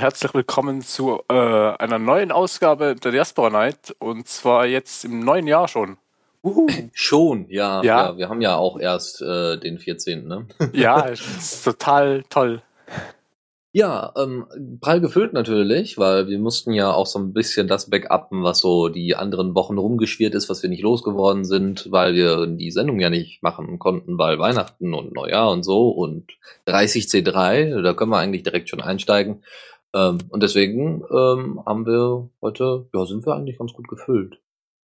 Und herzlich willkommen zu äh, einer neuen Ausgabe der Diaspora Night und zwar jetzt im neuen Jahr schon. Uhu. Schon, ja, Ja. ja. Wir haben ja auch erst äh, den 14. Ne? Ja, es ist total toll. Ja, ähm, prall gefüllt natürlich, weil wir mussten ja auch so ein bisschen das backuppen, was so die anderen Wochen rumgeschwirrt ist, was wir nicht losgeworden sind, weil wir die Sendung ja nicht machen konnten, weil Weihnachten und Neujahr und so und 30C3, da können wir eigentlich direkt schon einsteigen. Ähm, und deswegen ähm, haben wir heute, ja, sind wir eigentlich ganz gut gefüllt.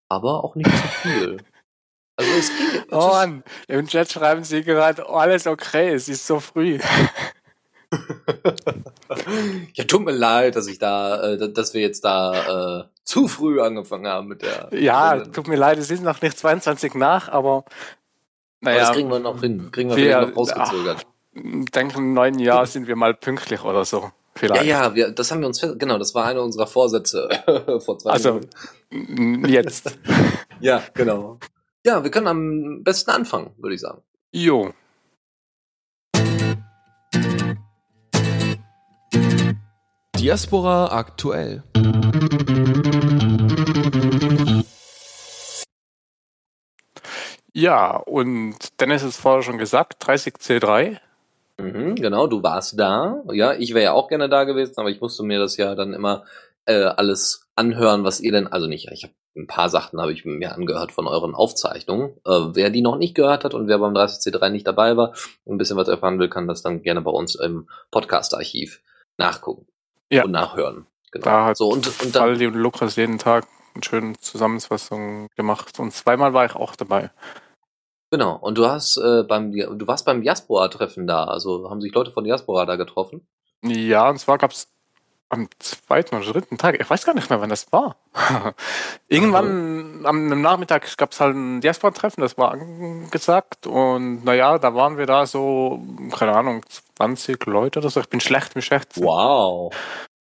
Aber auch nicht zu viel. Also es ging. es Oh Mann, im Chat schreiben sie gerade, oh, alles okay, es ist so früh. ja, tut mir leid, dass ich da, äh, dass wir jetzt da äh, zu früh angefangen haben mit der. Ja, Sendung. tut mir leid, es ist noch nicht 22 nach, aber Aber naja, das kriegen wir noch hin. Kriegen wir, wir- vielleicht noch rausgezögert. ich denke, im neuen Jahr sind wir mal pünktlich oder so. Ja, Vielleicht. ja, wir, das haben wir uns fest, genau, das war einer unserer Vorsätze vor zwei Also, Minuten. m, jetzt. Ja, genau. Ja, wir können am besten anfangen, würde ich sagen. Jo. Diaspora aktuell. Ja, und Dennis ist vorher schon gesagt, 30C3. Mhm, genau, du warst da. Ja, ich wäre ja auch gerne da gewesen, aber ich musste mir das ja dann immer äh, alles anhören, was ihr denn, also nicht, ich habe ein paar Sachen habe ich mir angehört von euren Aufzeichnungen. Äh, wer die noch nicht gehört hat und wer beim 30C3 nicht dabei war und ein bisschen was erfahren will, kann das dann gerne bei uns im Podcast-Archiv nachgucken Ja. und nachhören. Genau. Da hat so und, und dann, Faldi und Lukas jeden Tag eine schöne Zusammenfassung gemacht und zweimal war ich auch dabei. Genau. Und du hast äh, beim du warst beim Diaspora-Treffen da, also haben sich Leute von Diaspora da getroffen. Ja, und zwar gab's am zweiten oder dritten Tag, ich weiß gar nicht mehr, wann das war. Irgendwann am Nachmittag gab's halt ein Diaspora-Treffen, das war angesagt und naja, da waren wir da so, keine Ahnung, 20 Leute oder so. Ich bin schlecht mit Schätzen. Wow.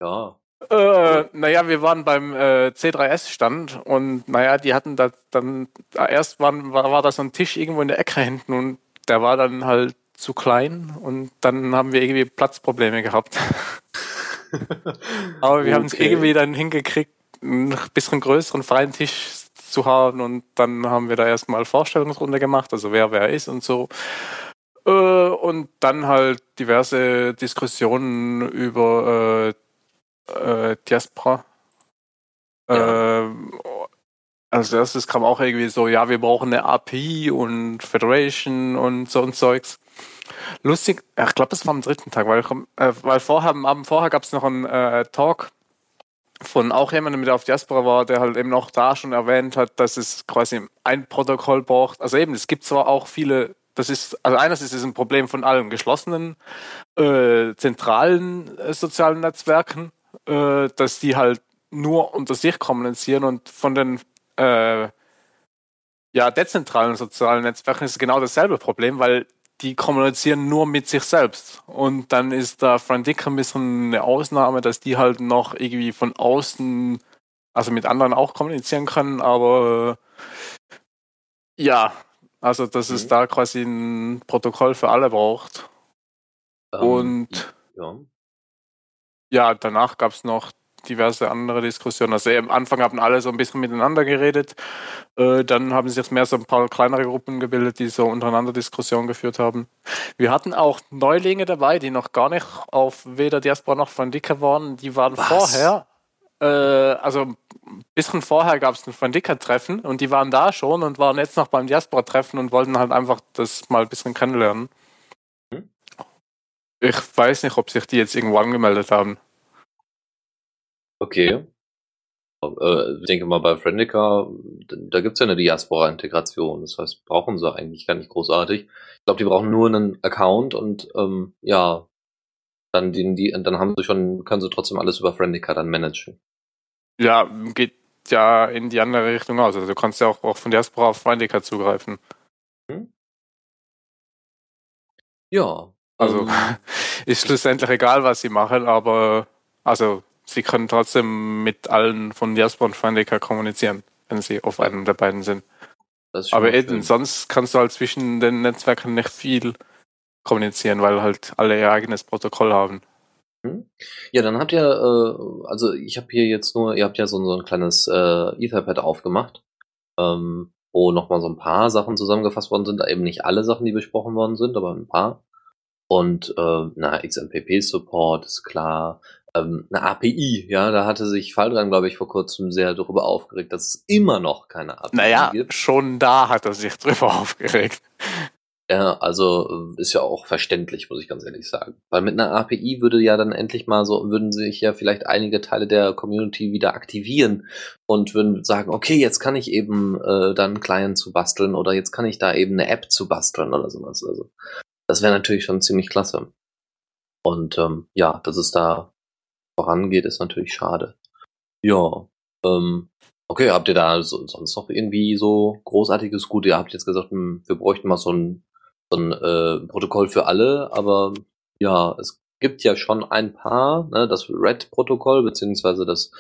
Ja. Äh, naja, wir waren beim äh, C3S-Stand und naja, die hatten da dann, da erst waren, war, war da so ein Tisch irgendwo in der Ecke hinten und der war dann halt zu klein und dann haben wir irgendwie Platzprobleme gehabt. Aber wir haben es Okay. irgendwie dann hingekriegt, einen bisschen größeren freien Tisch zu haben und dann haben wir da erstmal Vorstellungsrunde gemacht, also wer wer ist und so. Äh, und dann halt diverse Diskussionen über äh, äh, Diaspora. Ja. Äh, als erstes kam auch irgendwie so, ja, wir brauchen eine API und Federation und so und Zeugs. Lustig, ich glaube, das war am dritten Tag, weil, äh, weil vorher, am Abend vorher gab es noch einen äh, Talk von auch jemandem, der auf Diaspora war, der halt eben auch da schon erwähnt hat, dass es quasi ein Protokoll braucht. Also eben, es gibt zwar auch viele, das ist, also einerseits ist es ein Problem von allen geschlossenen, äh, zentralen äh, sozialen Netzwerken, äh, dass die halt nur unter sich kommunizieren und von den äh, ja, dezentralen sozialen Netzwerken ist es genau dasselbe Problem, weil die kommunizieren nur mit sich selbst. Und dann ist da Frandica ein bisschen eine Ausnahme, dass die halt noch irgendwie von außen, also mit anderen auch kommunizieren können, aber äh, ja, also dass es Mhm. da quasi ein Protokoll für alle braucht. Ähm, Und ja. Ja, danach gab es noch diverse andere Diskussionen. Also am Anfang haben alle so ein bisschen miteinander geredet. Äh, dann haben sich mehr so ein paar kleinere Gruppen gebildet, die so untereinander Diskussionen geführt haben. Wir hatten auch Neulinge dabei, die noch gar nicht auf weder Diaspora noch Van Dicker waren. Die waren Was? vorher. Äh, also ein bisschen vorher gab es ein Van Dicker-Treffen und die waren da schon und waren jetzt noch beim Diaspora-Treffen und wollten halt einfach das mal ein bisschen kennenlernen. Mhm. Ich weiß nicht, ob sich die jetzt irgendwo angemeldet haben. Okay. Äh, ich denke mal, bei Friendica, da gibt's ja eine Diaspora-Integration. Das heißt, brauchen sie eigentlich gar nicht großartig. Ich glaube, die brauchen nur einen Account und ähm, ja, dann, die, die, dann haben sie schon, können sie trotzdem alles über Friendica dann managen. Ja, geht ja in die andere Richtung aus. Also du kannst ja auch, auch von Diaspora auf Findika zugreifen. Ja. Also ähm, ist schlussendlich egal, was sie machen, aber also sie können trotzdem mit allen von Diaspora und Findika kommunizieren, wenn sie auf einem der beiden sind. Aber eben, sonst kannst du halt zwischen den Netzwerken nicht viel kommunizieren, weil halt alle ihr eigenes Protokoll haben. Ja, dann habt ihr, äh, also ich habe hier jetzt nur, ihr habt ja so, so ein kleines äh, Etherpad aufgemacht, ähm, wo nochmal so ein paar Sachen zusammengefasst worden sind, eben nicht alle Sachen, die besprochen worden sind, aber ein paar. Und äh, na, XMPP-Support ist klar. Ähm, eine API, ja, da hatte sich Faldran, glaube ich, vor kurzem sehr darüber aufgeregt, dass es immer noch keine API Naja, gibt. schon da hat er sich drüber aufgeregt. Ja, also äh, ist ja auch verständlich, muss ich ganz ehrlich sagen. Weil mit einer API würde ja dann endlich mal so, würden sich ja vielleicht einige Teile der Community wieder aktivieren und würden sagen, okay, jetzt kann ich eben äh, dann einen Client zu basteln oder jetzt kann ich da eben eine App zu basteln oder sowas. Also das wäre natürlich schon ziemlich klasse. Und ähm, ja, dass es da vorangeht, ist natürlich schade. Ja, ähm, okay, habt ihr da so, sonst noch irgendwie so großartiges Gut? Ihr habt jetzt gesagt, hm, wir bräuchten mal so ein so ein äh, Protokoll für alle, aber ja, es gibt ja schon ein paar, ne, das Red-Protokoll, beziehungsweise das,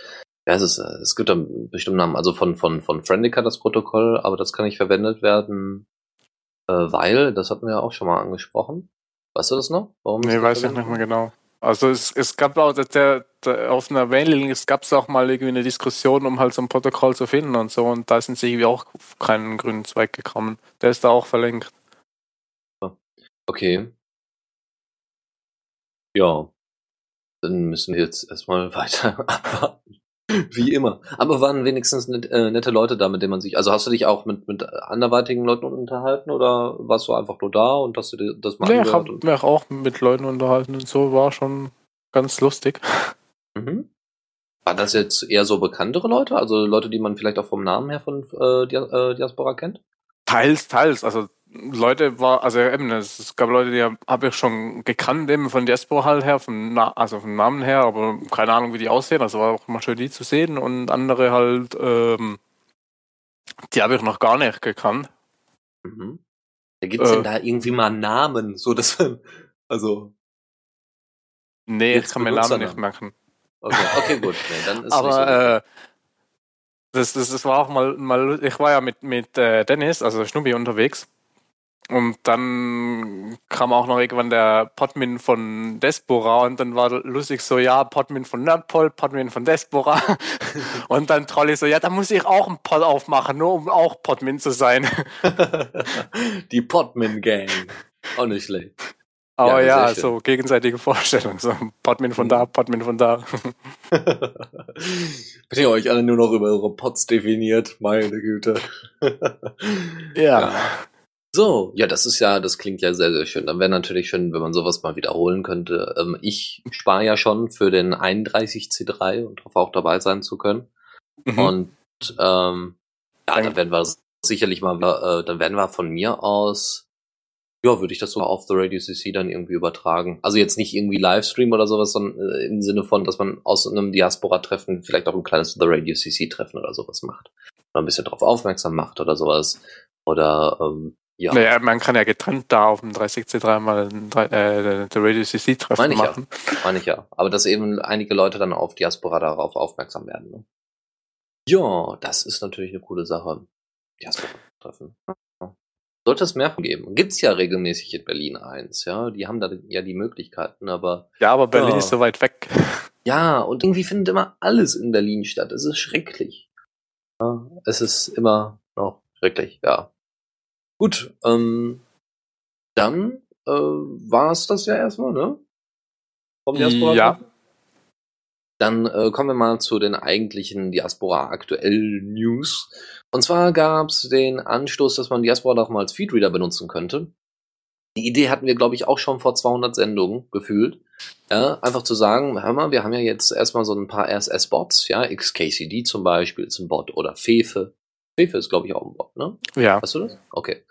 ja, es, ist, es gibt da einen bestimmten Namen, also von, von, von Friendica das Protokoll, aber das kann nicht verwendet werden, äh, weil, das hatten wir ja auch schon mal angesprochen. Weißt du das noch? Warum Nee, weiß ich nicht mehr genau. Also es, es gab auch der, der, auf einer Mailing, es gab auch mal irgendwie eine Diskussion, um halt so ein Protokoll zu finden und so und da sind sie irgendwie auch auf keinen grünen Zweig gekommen. Der ist da auch verlinkt. Okay. Ja. Dann müssen wir jetzt erstmal weiter abwarten. Wie immer. Aber waren wenigstens net, äh, nette Leute da, mit denen man sich. Also hast du dich auch mit, mit anderweitigen Leuten unterhalten oder warst du einfach nur da und hast du dir das mal Nee, ich habe mich auch mit Leuten unterhalten und so, war schon ganz lustig. Mhm. War das jetzt eher so bekanntere Leute? Also Leute, die man vielleicht auch vom Namen her von äh, äh, Diaspora kennt? Teils, teils. Also Leute war, also eben, es, gab Leute, die habe hab ich schon gekannt, eben von Diaspora halt her, vom Na also vom Namen her, aber keine Ahnung, wie die aussehen. Also war auch mal schön, die zu sehen. Und andere halt, ähm, die habe ich noch gar nicht gekannt. Mhm. Da gibt's Äh. denn da irgendwie mal Namen, so dass man, also, Nee, ich kann mir Namen nicht merken. okay, okay gut, nee, dann ist nicht so Aber äh, das, das, das war auch mal, mal, ich war ja mit, mit äh, Dennis, also Schnubbi, unterwegs. Und dann kam auch noch irgendwann der Podmin von Despora und dann war lustig so, ja, Podmin von Nerdpol, Podmin von Despora. und dann Trolli so, ja, da muss ich auch einen Pod aufmachen, nur um auch Podmin zu sein. Die Podman Gang. Auch nicht schlecht. Aber Ja, ja, so gegenseitige Vorstellung. So Podmin von da, Podmin von da. Wenn ihr euch alle nur noch über eure Pods definiert, meine Güte. Ja. So, ja, das ist ja, das klingt ja sehr, sehr schön. Dann wäre natürlich schön, wenn man sowas mal wiederholen könnte. Ähm, ich spare ja schon für den 31C3 und hoffe auch dabei sein zu können. Mhm. Und ähm, ja, Dann- werden wir sicherlich mal, äh, dann werden wir von mir aus, ja, würde ich das sogar auf The Radio CC dann irgendwie übertragen. Also jetzt nicht irgendwie Livestream oder sowas, sondern äh, im Sinne von, dass man aus einem Diaspora-Treffen vielleicht auch ein kleines The Radio CC-Treffen oder sowas macht. Oder ein bisschen darauf aufmerksam macht oder sowas. Oder ähm, ja. Naja, man kann ja getrennt da auf dem 30C3 mal ein, drei- äh, der Radio CC-Treffen Meine ich ja. machen. Meine ich ja. Aber dass eben einige Leute dann auf Diaspora darauf aufmerksam werden. Ne? Ja, das ist natürlich eine coole Sache. Diaspora-Treffen. Sollte es mehr geben. Gibt's ja regelmäßig in Berlin eins, ja. Die haben da ja die Möglichkeiten, aber Ja, aber Berlin Ja. ist so weit weg. ja, und irgendwie findet immer alles in Berlin statt. Es ist schrecklich. Ja, es ist immer noch schrecklich, ja. Gut, ähm, dann äh, war es das ja erstmal, ne? Vom Ja. Diaspora-Treffen? Dann äh, kommen wir mal zu den eigentlichen Diaspora aktuell News. Und zwar gab es den Anstoß, dass man Diaspora doch mal als Feedreader benutzen könnte. Die Idee hatten wir, glaube ich, auch schon vor 200 Sendungen gefühlt. Ja, einfach zu sagen, hör mal, wir haben ja jetzt erstmal so ein paar RSS-Bots, ja, XKCD zum Beispiel ist ein Bot oder Fefe. Fefe ist, glaube ich, auch ein Bot, ne? Ja, Hast du das? Okay.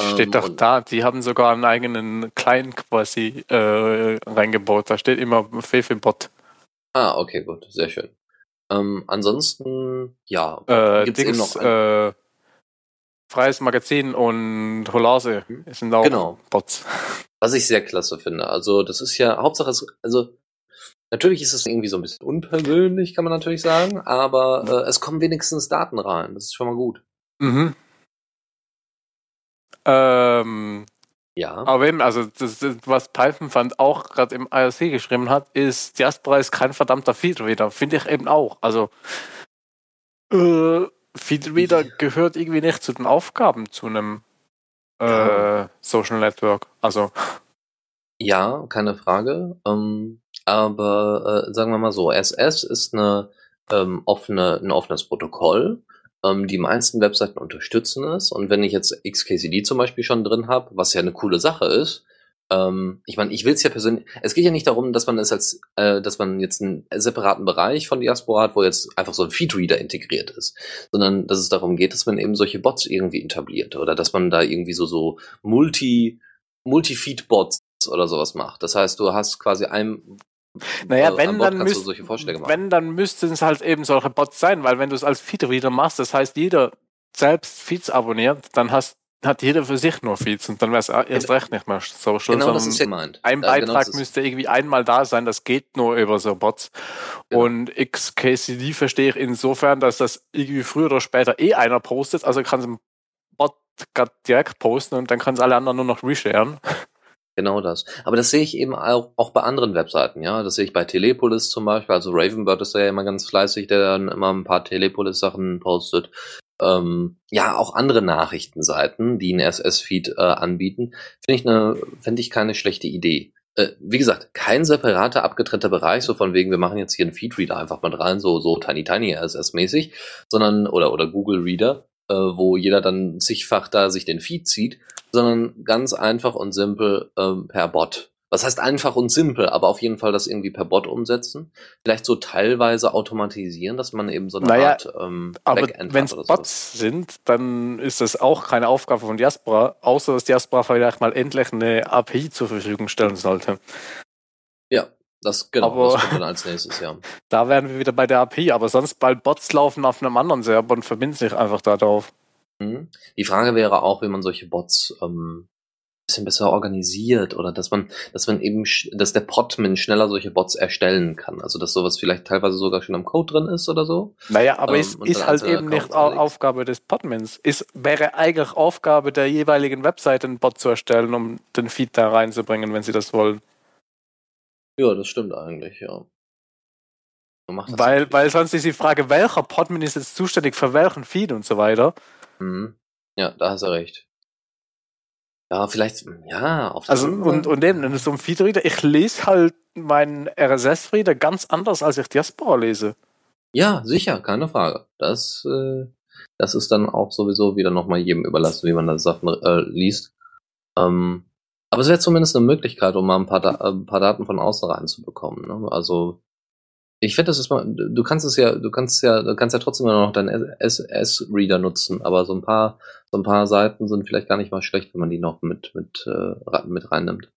steht Ähm, doch da. Die haben sogar einen eigenen Client quasi äh, reingebaut. Da steht immer Fefe-Bot. Ah, okay, gut, sehr schön. Ähm, ansonsten, ja, Äh, gibt's Dings, eben noch ein- äh, Freies Magazin und Holase sind auch Genau. Bots. Was ich sehr klasse finde. Also, das ist ja, Hauptsache, es, also, natürlich ist es irgendwie so ein bisschen unpersönlich, kann man natürlich sagen, aber äh, es kommen wenigstens Daten rein. Das ist schon mal gut. Mhm. Ähm, Ja. aber eben, also das, das, was Python fand auch gerade im IRC geschrieben hat, ist, Diaspora ist kein verdammter Feedreader. Finde ich eben auch. Also äh, Feedreader gehört irgendwie nicht zu den Aufgaben zu einem äh, Ja. Social Network. Also Ja, keine Frage. Ähm, aber äh, sagen wir mal so, SS ist eine, ähm, offene, ein offenes Protokoll. Ähm, die meisten Webseiten unterstützen es. Und wenn ich jetzt XKCD zum Beispiel schon drin habe, was ja eine coole Sache ist, ähm, ich meine, ich will es ja persönlich. Es geht ja nicht darum, dass man es als, äh, dass man jetzt einen separaten Bereich von Diaspora hat, wo jetzt einfach so ein Feedreader integriert ist, sondern dass es darum geht, dass man eben solche Bots irgendwie etabliert oder dass man da irgendwie so so Multi Multi-Feed-Bots oder sowas macht. Das heißt, du hast quasi ein Naja, äh, wenn, dann müsst- wenn, dann müssten es halt eben solche Bots sein, weil wenn du es als Feedreader machst, das heißt, jeder selbst Feeds abonniert, dann hast, hat jeder für sich nur Feeds und dann wäre es erst recht nicht mehr Social, genau das ist ja gemeint. ein Äh, Beitrag genau das ist- müsste irgendwie einmal da sein, das geht nur über so Bots. Genau. Und XKCD verstehe ich insofern, dass das irgendwie früher oder später eh einer postet, also kann es im Bot direkt posten und dann kann es alle anderen nur noch resharen. Genau das. Aber das sehe ich eben auch, auch bei anderen Webseiten, ja. Das sehe ich bei Telepolis zum Beispiel. Also Ravenbird ist ja immer ganz fleißig, der dann immer ein paar Telepolis-Sachen postet. Ähm, ja, auch andere Nachrichtenseiten, die einen SS-Feed äh, anbieten, finde ich eine, finde ich keine schlechte Idee. Äh, wie gesagt, kein separater, abgetrennter Bereich, so von wegen, wir machen jetzt hier einen Feedreader einfach mal rein, so, so Tiny Tiny RSS-mäßig, sondern, oder, oder Google Reader, äh, wo jeder dann zigfach da sich den Feed zieht, sondern ganz einfach und simpel ähm, per Bot. Was heißt einfach und simpel, aber auf jeden Fall das irgendwie per Bot umsetzen. Vielleicht so teilweise automatisieren, dass man eben so eine Naja, Art ähm, Aber Backend wenn es sowas. Bots sind, dann ist das auch keine Aufgabe von Diaspora, außer dass Diaspora vielleicht mal endlich eine API zur Verfügung stellen sollte. Ja, das genau, Aber- das kommt dann als nächstes, ja. Da wären wir wieder bei der API, aber sonst bald Bots laufen auf einem anderen Server und verbinden sich einfach da drauf. Mhm. Die Frage wäre auch, wie man solche Bots ähm, bisschen besser organisiert oder dass man, dass man eben, dass der Podman schneller solche Bots erstellen kann. Also dass sowas vielleicht teilweise sogar schon im Code drin ist oder so. Naja, aber Ähm, ist dann halt eben nicht anlegt. Aufgabe des Podmans. Es wäre eigentlich Aufgabe der jeweiligen Webseite, einen Bot zu erstellen, um den Feed da reinzubringen, wenn sie das wollen. Ja, das stimmt eigentlich, ja. Weil, weil sonst ist die Frage, welcher Podman ist jetzt zuständig für welchen Feed und so weiter. Mhm. Ja, da hast du recht. Ja, vielleicht, ja, auf der Also anderen und, Seite- und eben, in so einem Feed-Reader, ich lese halt meinen RSS-Reader ganz anders, als ich Diaspora lese. Ja, sicher, keine Frage. Das, äh, das ist dann auch sowieso wieder nochmal jedem überlassen, wie man das Sachen äh, liest. Ähm, aber es wäre zumindest eine Möglichkeit, um mal ein paar, da äh, ein paar Daten von außen reinzubekommen. Ne? Also ich finde, das ist mal, du kannst es ja, du kannst ja, du kannst ja trotzdem immer noch deinen SS-Reader nutzen, aber so ein paar, so ein paar Seiten sind vielleicht gar nicht mal schlecht, wenn man die noch mit, mit, äh, mit reinnimmt.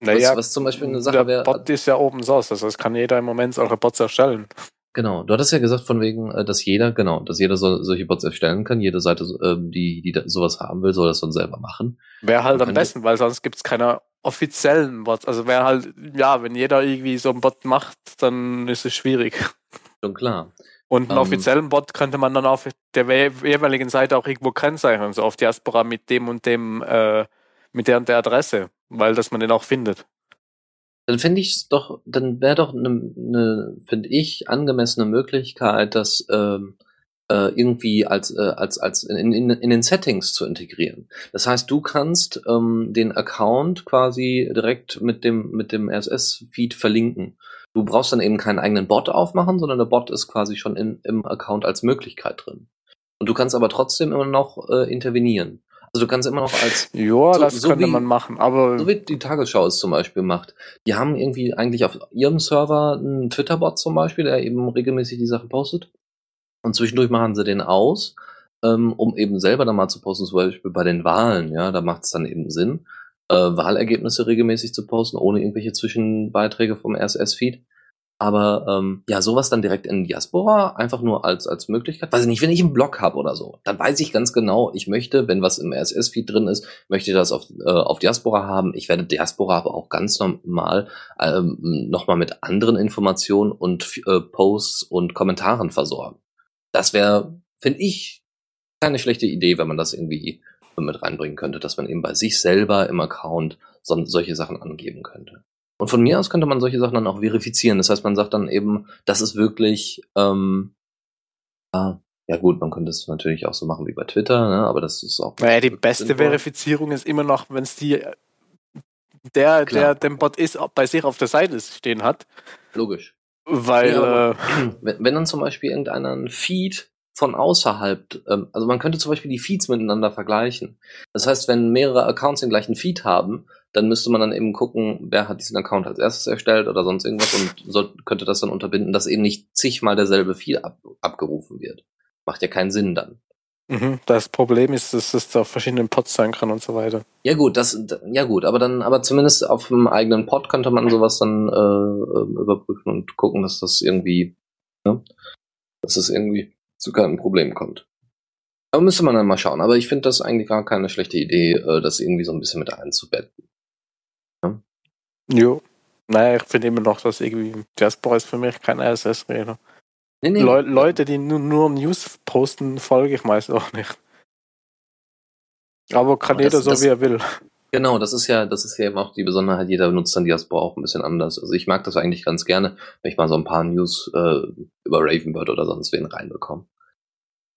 was, was zum Beispiel eine Sache der wäre. Bot ist ja Open Source, also das kann jeder im Moment solche Bots erstellen. Genau, du hattest ja gesagt von wegen, äh, dass jeder, genau, dass jeder so, solche Bots erstellen kann. Jede Seite, ähm, die, die sowas haben will, soll das dann selber machen. Wäre halt am besten, weil sonst gibt es keine offiziellen Bots. Also wäre halt, ja, wenn jeder irgendwie so einen Bot macht, dann ist es schwierig. Schon klar. Und einen Ähm. offiziellen Bot könnte man dann auf der we- jeweiligen Seite auch irgendwo kennzeichnen, so auf Diaspora mit dem und dem, äh, mit der und der Adresse, weil dass man den auch findet. Dann finde ich es doch, dann wäre doch eine, ne, finde ich, angemessene Möglichkeit, das ähm, äh, irgendwie als, äh, als, als in, in, in den Settings zu integrieren. Das heißt, du kannst ähm, den Account quasi direkt mit dem, mit dem RSS-Feed verlinken. Du brauchst dann eben keinen eigenen Bot aufmachen, sondern der Bot ist quasi schon in, im Account als Möglichkeit drin. Und du kannst aber trotzdem immer noch äh, intervenieren. Also du kannst immer noch als Ja, So- das so könnte wie- man machen, aber so wie die Tagesschau es zum Beispiel macht. Die haben irgendwie eigentlich auf ihrem Server einen Twitter-Bot zum Beispiel, der eben regelmäßig die Sachen postet. Und zwischendurch machen sie den aus, ähm, um eben selber dann mal zu posten, zum Beispiel bei den Wahlen. Ja, da macht es dann eben Sinn, äh, Wahlergebnisse regelmäßig zu posten, ohne irgendwelche Zwischenbeiträge vom RSS-Feed. Aber ähm, ja, sowas dann direkt in Diaspora, einfach nur als, als Möglichkeit. Weiß ich nicht, wenn ich einen Blog habe oder so, dann weiß ich ganz genau, ich möchte, wenn was im RSS-Feed drin ist, möchte ich das auf, äh, auf Diaspora haben. Ich werde Diaspora aber auch ganz normal ähm, nochmal mit anderen Informationen und äh, Posts und Kommentaren versorgen. Das wäre, finde ich, keine schlechte Idee, wenn man das irgendwie mit reinbringen könnte, dass man eben bei sich selber im Account so, solche Sachen angeben könnte. Und von mir aus könnte man solche Sachen dann auch verifizieren. Das heißt, man sagt dann eben, das ist wirklich, ähm, ah, ja gut, man könnte es natürlich auch so machen wie bei Twitter, ne? aber das ist auch. Naja, die beste sinnvoll. Verifizierung ist immer noch, wenn es die der, Klar. der den Bot ist, bei sich auf der Seite stehen hat. Logisch. Weil, ja, äh, wenn, wenn dann zum Beispiel irgendeiner ein Feed von außerhalb, ähm, also man könnte zum Beispiel die Feeds miteinander vergleichen. Das heißt, wenn mehrere Accounts den gleichen Feed haben, dann müsste man dann eben gucken, wer hat diesen Account als erstes erstellt oder sonst irgendwas und so, könnte das dann unterbinden, dass eben nicht zigmal derselbe Feed ab, abgerufen wird. Macht ja keinen Sinn dann. Mhm, das Problem ist, dass es auf verschiedenen Pods sein kann und so weiter. Ja gut, das ja gut, aber dann, aber zumindest auf dem eigenen Pod könnte man sowas dann äh, ähm, überprüfen und gucken, dass das irgendwie, ne, dass das irgendwie zu keinem Problem kommt. Aber müsste man dann mal schauen. Aber ich finde das eigentlich gar keine schlechte Idee, äh, das irgendwie so ein bisschen mit einzubetten. Jo. Naja, ich finde immer noch, dass irgendwie Jasper ist für mich kein RSS-Reader. Nee, nee. Le Leute, die nur, nur News posten, folge ich meist auch nicht. Aber kann Aber jeder das, so, das, wie er will. Genau, das ist ja, das ist ja eben auch die Besonderheit, jeder benutzt dann Diaspora auch ein bisschen anders. Also ich mag das eigentlich ganz gerne, wenn ich mal so ein paar News äh, über Ravenbird oder sonst wen reinbekomme.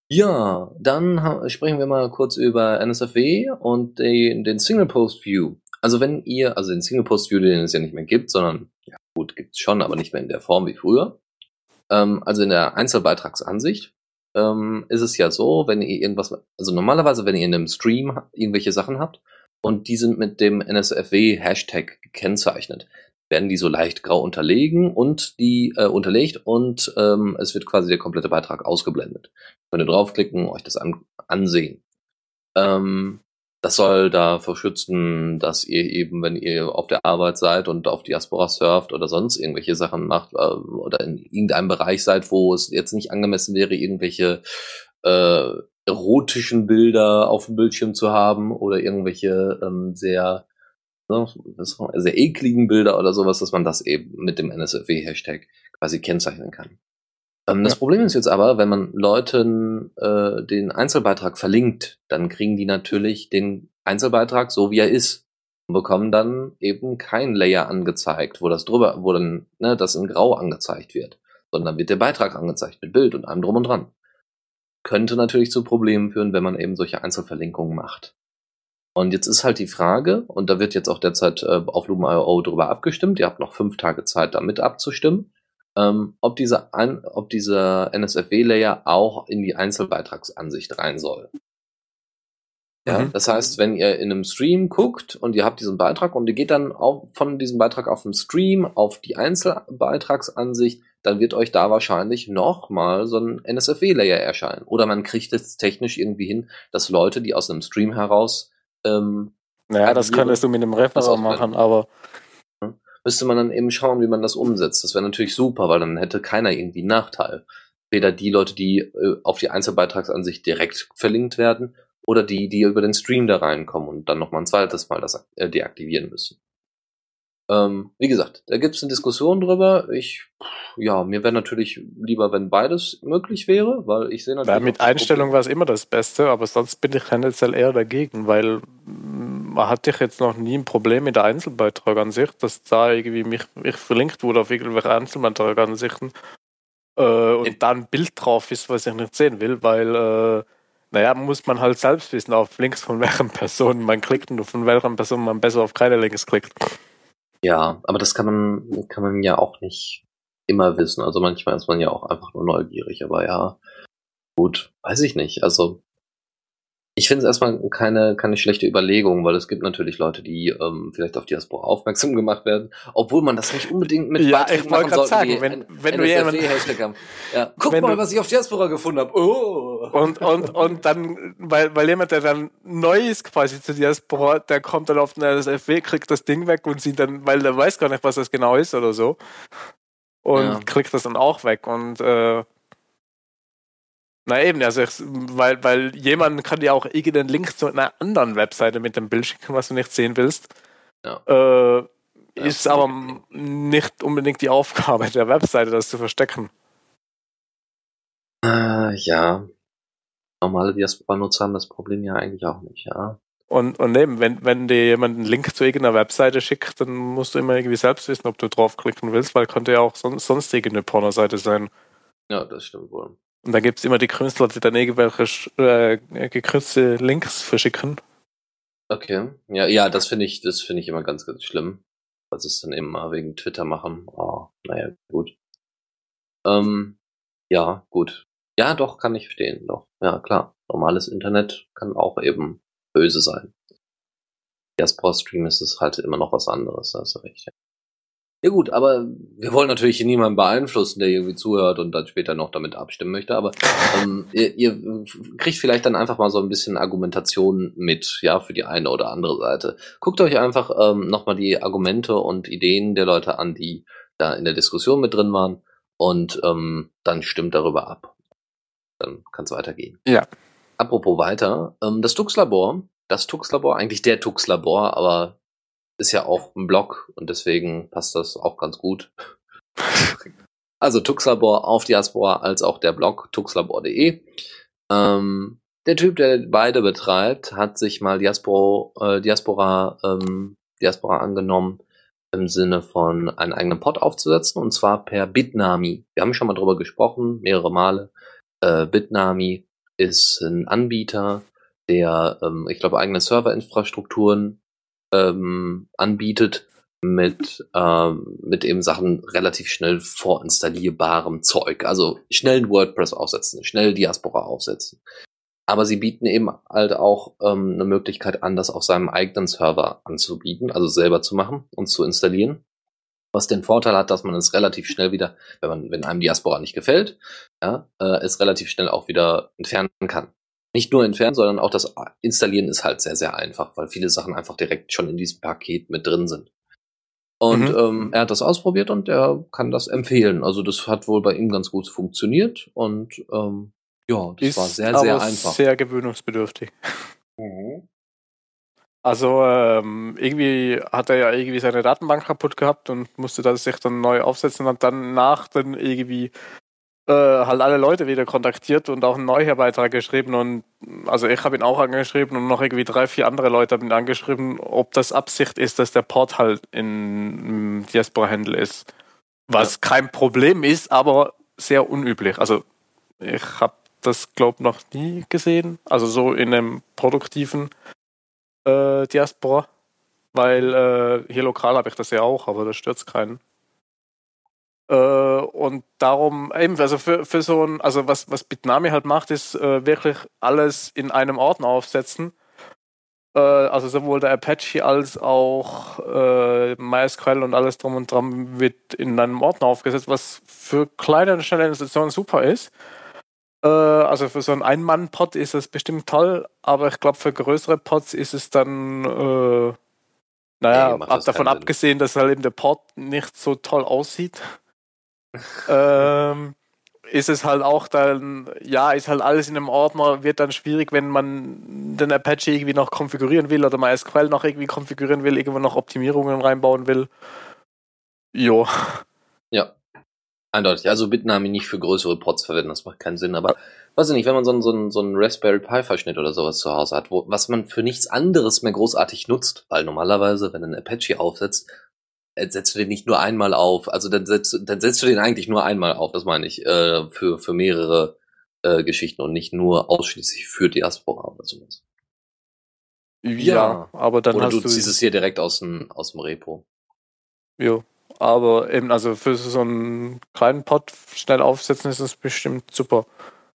Ja, dann sprechen wir mal kurz über NSFW und den, den Single Post View. Also wenn ihr, also den Single Post View, den es ja nicht mehr gibt, sondern, ja gut, gibt es schon, aber nicht mehr in der Form wie früher. Ähm, also in der Einzelbeitragsansicht ähm, ist es ja so, wenn ihr irgendwas, also normalerweise, wenn ihr in einem Stream irgendwelche Sachen habt und die sind mit dem NSFW-Hashtag gekennzeichnet, werden die so leicht grau unterlegen und die äh, unterlegt und ähm, es wird quasi der komplette Beitrag ausgeblendet. Könnt ihr draufklicken, euch das an, ansehen. Ähm, das soll dafür schützen, dass ihr eben, wenn ihr auf der Arbeit seid und auf Diaspora surft oder sonst irgendwelche Sachen macht äh, oder in irgendeinem Bereich seid, wo es jetzt nicht angemessen wäre, irgendwelche äh, erotischen Bilder auf dem Bildschirm zu haben oder irgendwelche ähm, sehr ne, sehr ekligen Bilder oder sowas, dass man das eben mit dem NSFW-Hashtag quasi kennzeichnen kann. Ähm, das Problem ist jetzt aber, wenn man Leuten äh, den Einzelbeitrag verlinkt, dann kriegen die natürlich den Einzelbeitrag so wie er ist und bekommen dann eben kein Layer angezeigt, wo das drüber, wo dann ne, das in Grau angezeigt wird, sondern wird der Beitrag angezeigt mit Bild und allem drum und dran. Könnte natürlich zu Problemen führen, wenn man eben solche Einzelverlinkungen macht. Und jetzt ist halt die Frage, und da wird jetzt auch derzeit äh, auf Lumen.io drüber abgestimmt, ihr habt noch fünf Tage Zeit, damit abzustimmen ähm, ob, dieser, ob dieser NSFW-Layer auch in die Einzelbeitragsansicht rein soll. Ja, mhm. das heißt, wenn ihr in einem Stream guckt und ihr habt diesen Beitrag und ihr geht dann auch von diesem Beitrag auf dem Stream auf die Einzelbeitragsansicht, dann wird euch da wahrscheinlich nochmal so ein NSFW-Layer erscheinen. Oder man kriegt es technisch irgendwie hin, dass Leute, die aus einem Stream heraus ähm, naja, das könntest du mit einem Referat machen, aber müsste man dann eben schauen, wie man das umsetzt. Das wäre natürlich super, weil dann hätte keiner irgendwie einen Nachteil. Weder die Leute, die äh, auf die Einzelbeitragsansicht direkt verlinkt werden, oder die, die über den Stream da reinkommen und dann nochmal ein zweites Mal das äh, deaktivieren müssen. Ähm, wie gesagt, da gibt es eine Diskussion drüber. Ich, ja, mir wäre natürlich lieber, wenn beides möglich wäre, weil ich sehe natürlich. Ja, mit Einstellung war es immer das Beste, aber sonst bin ich tendenziell eher dagegen, weil man hatte ich jetzt noch nie ein Problem mit der Einzelbeitrag an sich, dass da irgendwie mich, mich verlinkt wurde auf irgendwelche Einzelbeitragansichten äh, und da ein Bild drauf ist, was ich nicht sehen will, weil äh, naja, muss man halt selbst wissen, auf Links von welchen Personen man klickt und von welchen Personen man besser auf keine Links klickt. Ja, aber das kann man, kann man ja auch nicht immer wissen. Also manchmal ist man ja auch einfach nur neugierig, aber ja, gut, weiß ich nicht. Also ich finde es erstmal keine, keine schlechte Überlegung, weil es gibt natürlich Leute, die ähm, vielleicht auf Diaspora aufmerksam gemacht werden, obwohl man das nicht unbedingt mit ja, ich machen sollte. Sagen, wenn, wenn du jemand, ja, guck mal, du, was ich auf Diaspora gefunden habe. Oh. Und, und, und dann, weil, weil jemand, der dann neu ist quasi zu Diaspora, der kommt dann auf den SFW, kriegt das Ding weg und sieht dann, weil der weiß gar nicht, was das genau ist oder so. und Ja. klickt das dann auch weg. Und äh, na eben, also ich, weil, weil jemand kann dir auch irgendeinen Link zu einer anderen Webseite mit dem Bild schicken, was du nicht sehen willst. Ja. Äh, ist aber nicht unbedingt die Aufgabe der Webseite, das zu verstecken. Äh, ja. Normale Diaspora-Nutzer haben das Problem ja eigentlich auch nicht, ja. Und, und eben, wenn, wenn dir jemand einen Link zu irgendeiner Webseite schickt, dann musst du immer irgendwie selbst wissen, ob du draufklicken willst, weil könnte ja auch sonst, sonst irgendeine Pornoseite sein. Ja, das stimmt wohl. Und da gibt es immer die Künstler, die dann irgendwelche äh, gekürzte Links verschicken. Okay. Ja, ja, das finde ich, das finde ich immer ganz, ganz schlimm. Was es dann eben mal wegen Twitter machen. Oh, naja, gut. Ähm, ja, gut. Ja, doch, kann ich verstehen, doch. Ja, klar. Normales Internet kann auch eben böse sein. Diaspora-Stream ist es halt immer noch was anderes, da hast recht. Ja. Ja gut, aber wir wollen natürlich hier niemanden beeinflussen, der irgendwie zuhört und dann später noch damit abstimmen möchte, aber ähm, ihr, ihr kriegt vielleicht dann einfach mal so ein bisschen Argumentation mit, ja, für die eine oder andere Seite. Guckt euch einfach ähm, nochmal die Argumente und Ideen der Leute an, die da in der Diskussion mit drin waren und ähm, dann stimmt darüber ab. Dann kann es weitergehen. Ja. Apropos weiter, ähm, das Tux-Labor, das Tux-Labor, eigentlich der Tux-Labor, aber ist ja auch ein Blog und deswegen passt das auch ganz gut. also Tuxlabor auf Diaspora als auch der Blog tuxlabor.de. Ähm, der Typ, der beide betreibt, hat sich mal Diaspora, äh, Diaspora, ähm, Diaspora angenommen im Sinne von einen eigenen Pod aufzusetzen und zwar per Bitnami. Wir haben schon mal drüber gesprochen, mehrere Male. Äh, Bitnami ist ein Anbieter, der, ähm, ich glaube, eigene Serverinfrastrukturen ähm, anbietet mit, ähm, mit eben Sachen relativ schnell vorinstallierbarem Zeug. Also schnell WordPress aufsetzen, schnell Diaspora aufsetzen. Aber sie bieten eben halt auch ähm, eine Möglichkeit an, das auf seinem eigenen Server anzubieten, also selber zu machen und zu installieren. Was den Vorteil hat, dass man es relativ schnell wieder, wenn man, wenn einem Diaspora nicht gefällt, ja, äh, es relativ schnell auch wieder entfernen kann. Nicht nur entfernen, sondern auch das Installieren ist halt sehr, sehr einfach, weil viele Sachen einfach direkt schon in diesem Paket mit drin sind. Und Mhm. ähm, er hat das ausprobiert und er kann das empfehlen. Also das hat wohl bei ihm ganz gut funktioniert und ähm, ja, das Ist war sehr, sehr einfach. sehr gewöhnungsbedürftig. Mhm. Also ähm, irgendwie hat er ja irgendwie seine Datenbank kaputt gehabt und musste das sich dann neu aufsetzen und hat dann nach dann irgendwie äh, halt alle Leute wieder kontaktiert und auch einen Neuherbeitrag geschrieben und also ich habe ihn auch angeschrieben und noch irgendwie drei, vier andere Leute haben ihn angeschrieben, ob das Absicht ist, dass der Port halt in im Diaspora-Handle ist. Was kein Problem ist, aber sehr unüblich. Also ich habe das glaube noch nie gesehen, also so in einem produktiven äh, Diaspora, weil äh, hier lokal habe ich das ja auch, aber das stört keinen. Äh, und darum, eben, also für, für so ein, also was, was Bitnami halt macht, ist äh, wirklich alles in einem Ordner aufsetzen. Äh, also sowohl der Apache als auch äh, MySQL und alles drum und dran wird in einem Ordner aufgesetzt, was für kleine und schnelle Institutionen super ist. Äh, also für so einen Ein-Mann-Pod ist es bestimmt toll, aber ich glaube, für größere Pods ist es dann, äh, naja, ab, das davon abgesehen, dass halt eben der Pod nicht so toll aussieht, ähm, ist es halt auch dann, ja, ist halt alles in einem Ordner, wird dann schwierig, wenn man den Apache irgendwie noch konfigurieren will oder MySQL noch irgendwie konfigurieren will, irgendwo noch Optimierungen reinbauen will. Jo. Ja, eindeutig. Also Bitnami nicht für größere Pods verwenden, das macht keinen Sinn. Aber weiß ich nicht, wenn man so einen, so einen, so einen Raspberry Pi Verschnitt oder sowas zu Hause hat, wo, was man für nichts anderes mehr großartig nutzt, weil normalerweise, wenn einen Apache aufsetzt, setzt du den nicht nur einmal auf. Also dann setzt, dann setzt du den eigentlich nur einmal auf, das meine ich, äh, für, für mehrere äh, Geschichten und nicht nur ausschließlich für Diaspora oder sowas. Ja, aber dann oder hast du du ziehst es hier direkt aus dem, aus dem Repo. Jo. Aber eben, also für so einen kleinen Pod schnell aufsetzen ist das bestimmt super.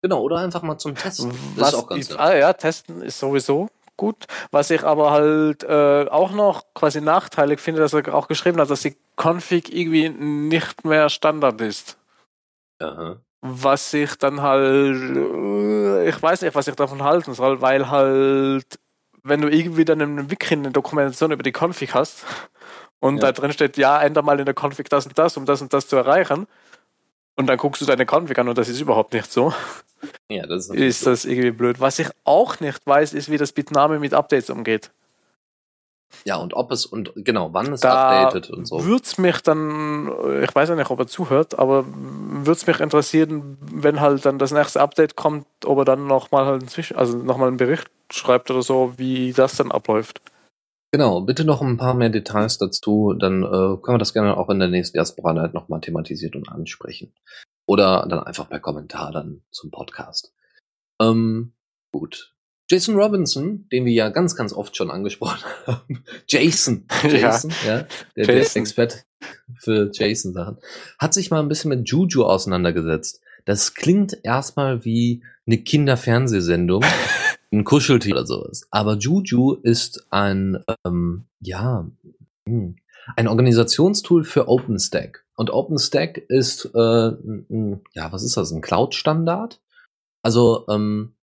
Genau, oder einfach mal zum Testen. Das Was ist auch ganz ich, nett. ah ja, testen ist sowieso gut. Was ich aber halt äh, auch noch quasi nachteilig finde, dass er auch geschrieben hat, dass die Config irgendwie nicht mehr Standard ist. Aha. Was ich dann halt, äh, ich weiß nicht, was ich davon halten soll, weil halt, wenn du irgendwie dann im Wiki eine Dokumentation über die Config hast und Ja. da drin steht, ja, änder mal in der Config das und das, um das und das zu erreichen. Und dann guckst du deine Config an und das ist überhaupt nicht so. Ja, das ist, Ist das irgendwie blöd. Was ich auch nicht weiß, ist, wie das Bitnami mit Updates umgeht. Ja, und ob es und genau, wann es Da updatet und so. Würde es mich dann, ich weiß ja nicht, ob er zuhört, aber würde es mich interessieren, wenn halt dann das nächste Update kommt, ob er dann nochmal halt inzwischen, also nochmal einen Bericht schreibt oder so, wie das dann abläuft. Genau, bitte noch ein paar mehr Details dazu, dann äh, können wir das gerne auch in der nächsten Diaspora Night nochmal thematisiert und ansprechen. Oder dann einfach per Kommentar dann zum Podcast. Ähm, gut. Jason Robinson, den wir ja ganz, ganz oft schon angesprochen haben. Jason. Ja. Jason, ja. Der, der Jason. Experte für Jason-Sachen. Hat sich mal ein bisschen mit Juju auseinandergesetzt. Das klingt erstmal wie eine Kinderfernsehsendung. ein Kuscheltier oder sowas. Aber Juju ist ein, ähm, ja, hm, ein Organisationstool für OpenStack. Und OpenStack ist, äh, n- n- ja, was ist das, ein Cloud-Standard? Also ähm,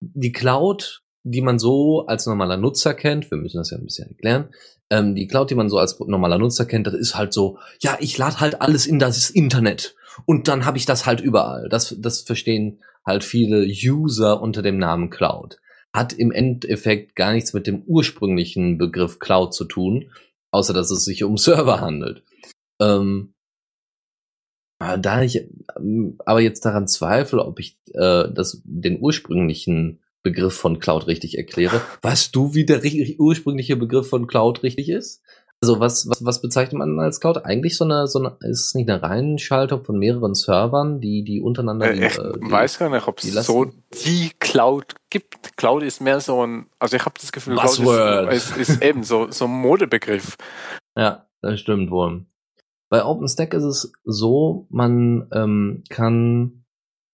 die Cloud, die man so als normaler Nutzer kennt, wir müssen das ja ein bisschen erklären, ähm, die Cloud, die man so als normaler Nutzer kennt, das ist halt so, ja, ich lade halt alles in das Internet und dann habe ich das halt überall. Das, das verstehen halt viele User unter dem Namen Cloud. Hat im Endeffekt gar nichts mit dem ursprünglichen Begriff Cloud zu tun, außer dass es sich um Server handelt. Ähm, äh, da ich ähm, aber jetzt daran zweifle, ob ich äh, das, den ursprünglichen Begriff von Cloud richtig erkläre, weißt du, wie der ursprüngliche Begriff von Cloud richtig ist? Also was, was, was bezeichnet man als Cloud? Eigentlich so eine, so eine, ist es nicht eine Reinschaltung von mehreren Servern, die, die untereinander Äh, ich äh, die, weiß gar nicht, ob es so die Cloud gibt. Cloud ist mehr so ein, also ich habe das Gefühl, Cloud Buzzword. ist, ist, ist eben so, so ein Modebegriff. Ja, das stimmt wohl. Bei OpenStack ist es so, man ähm, kann,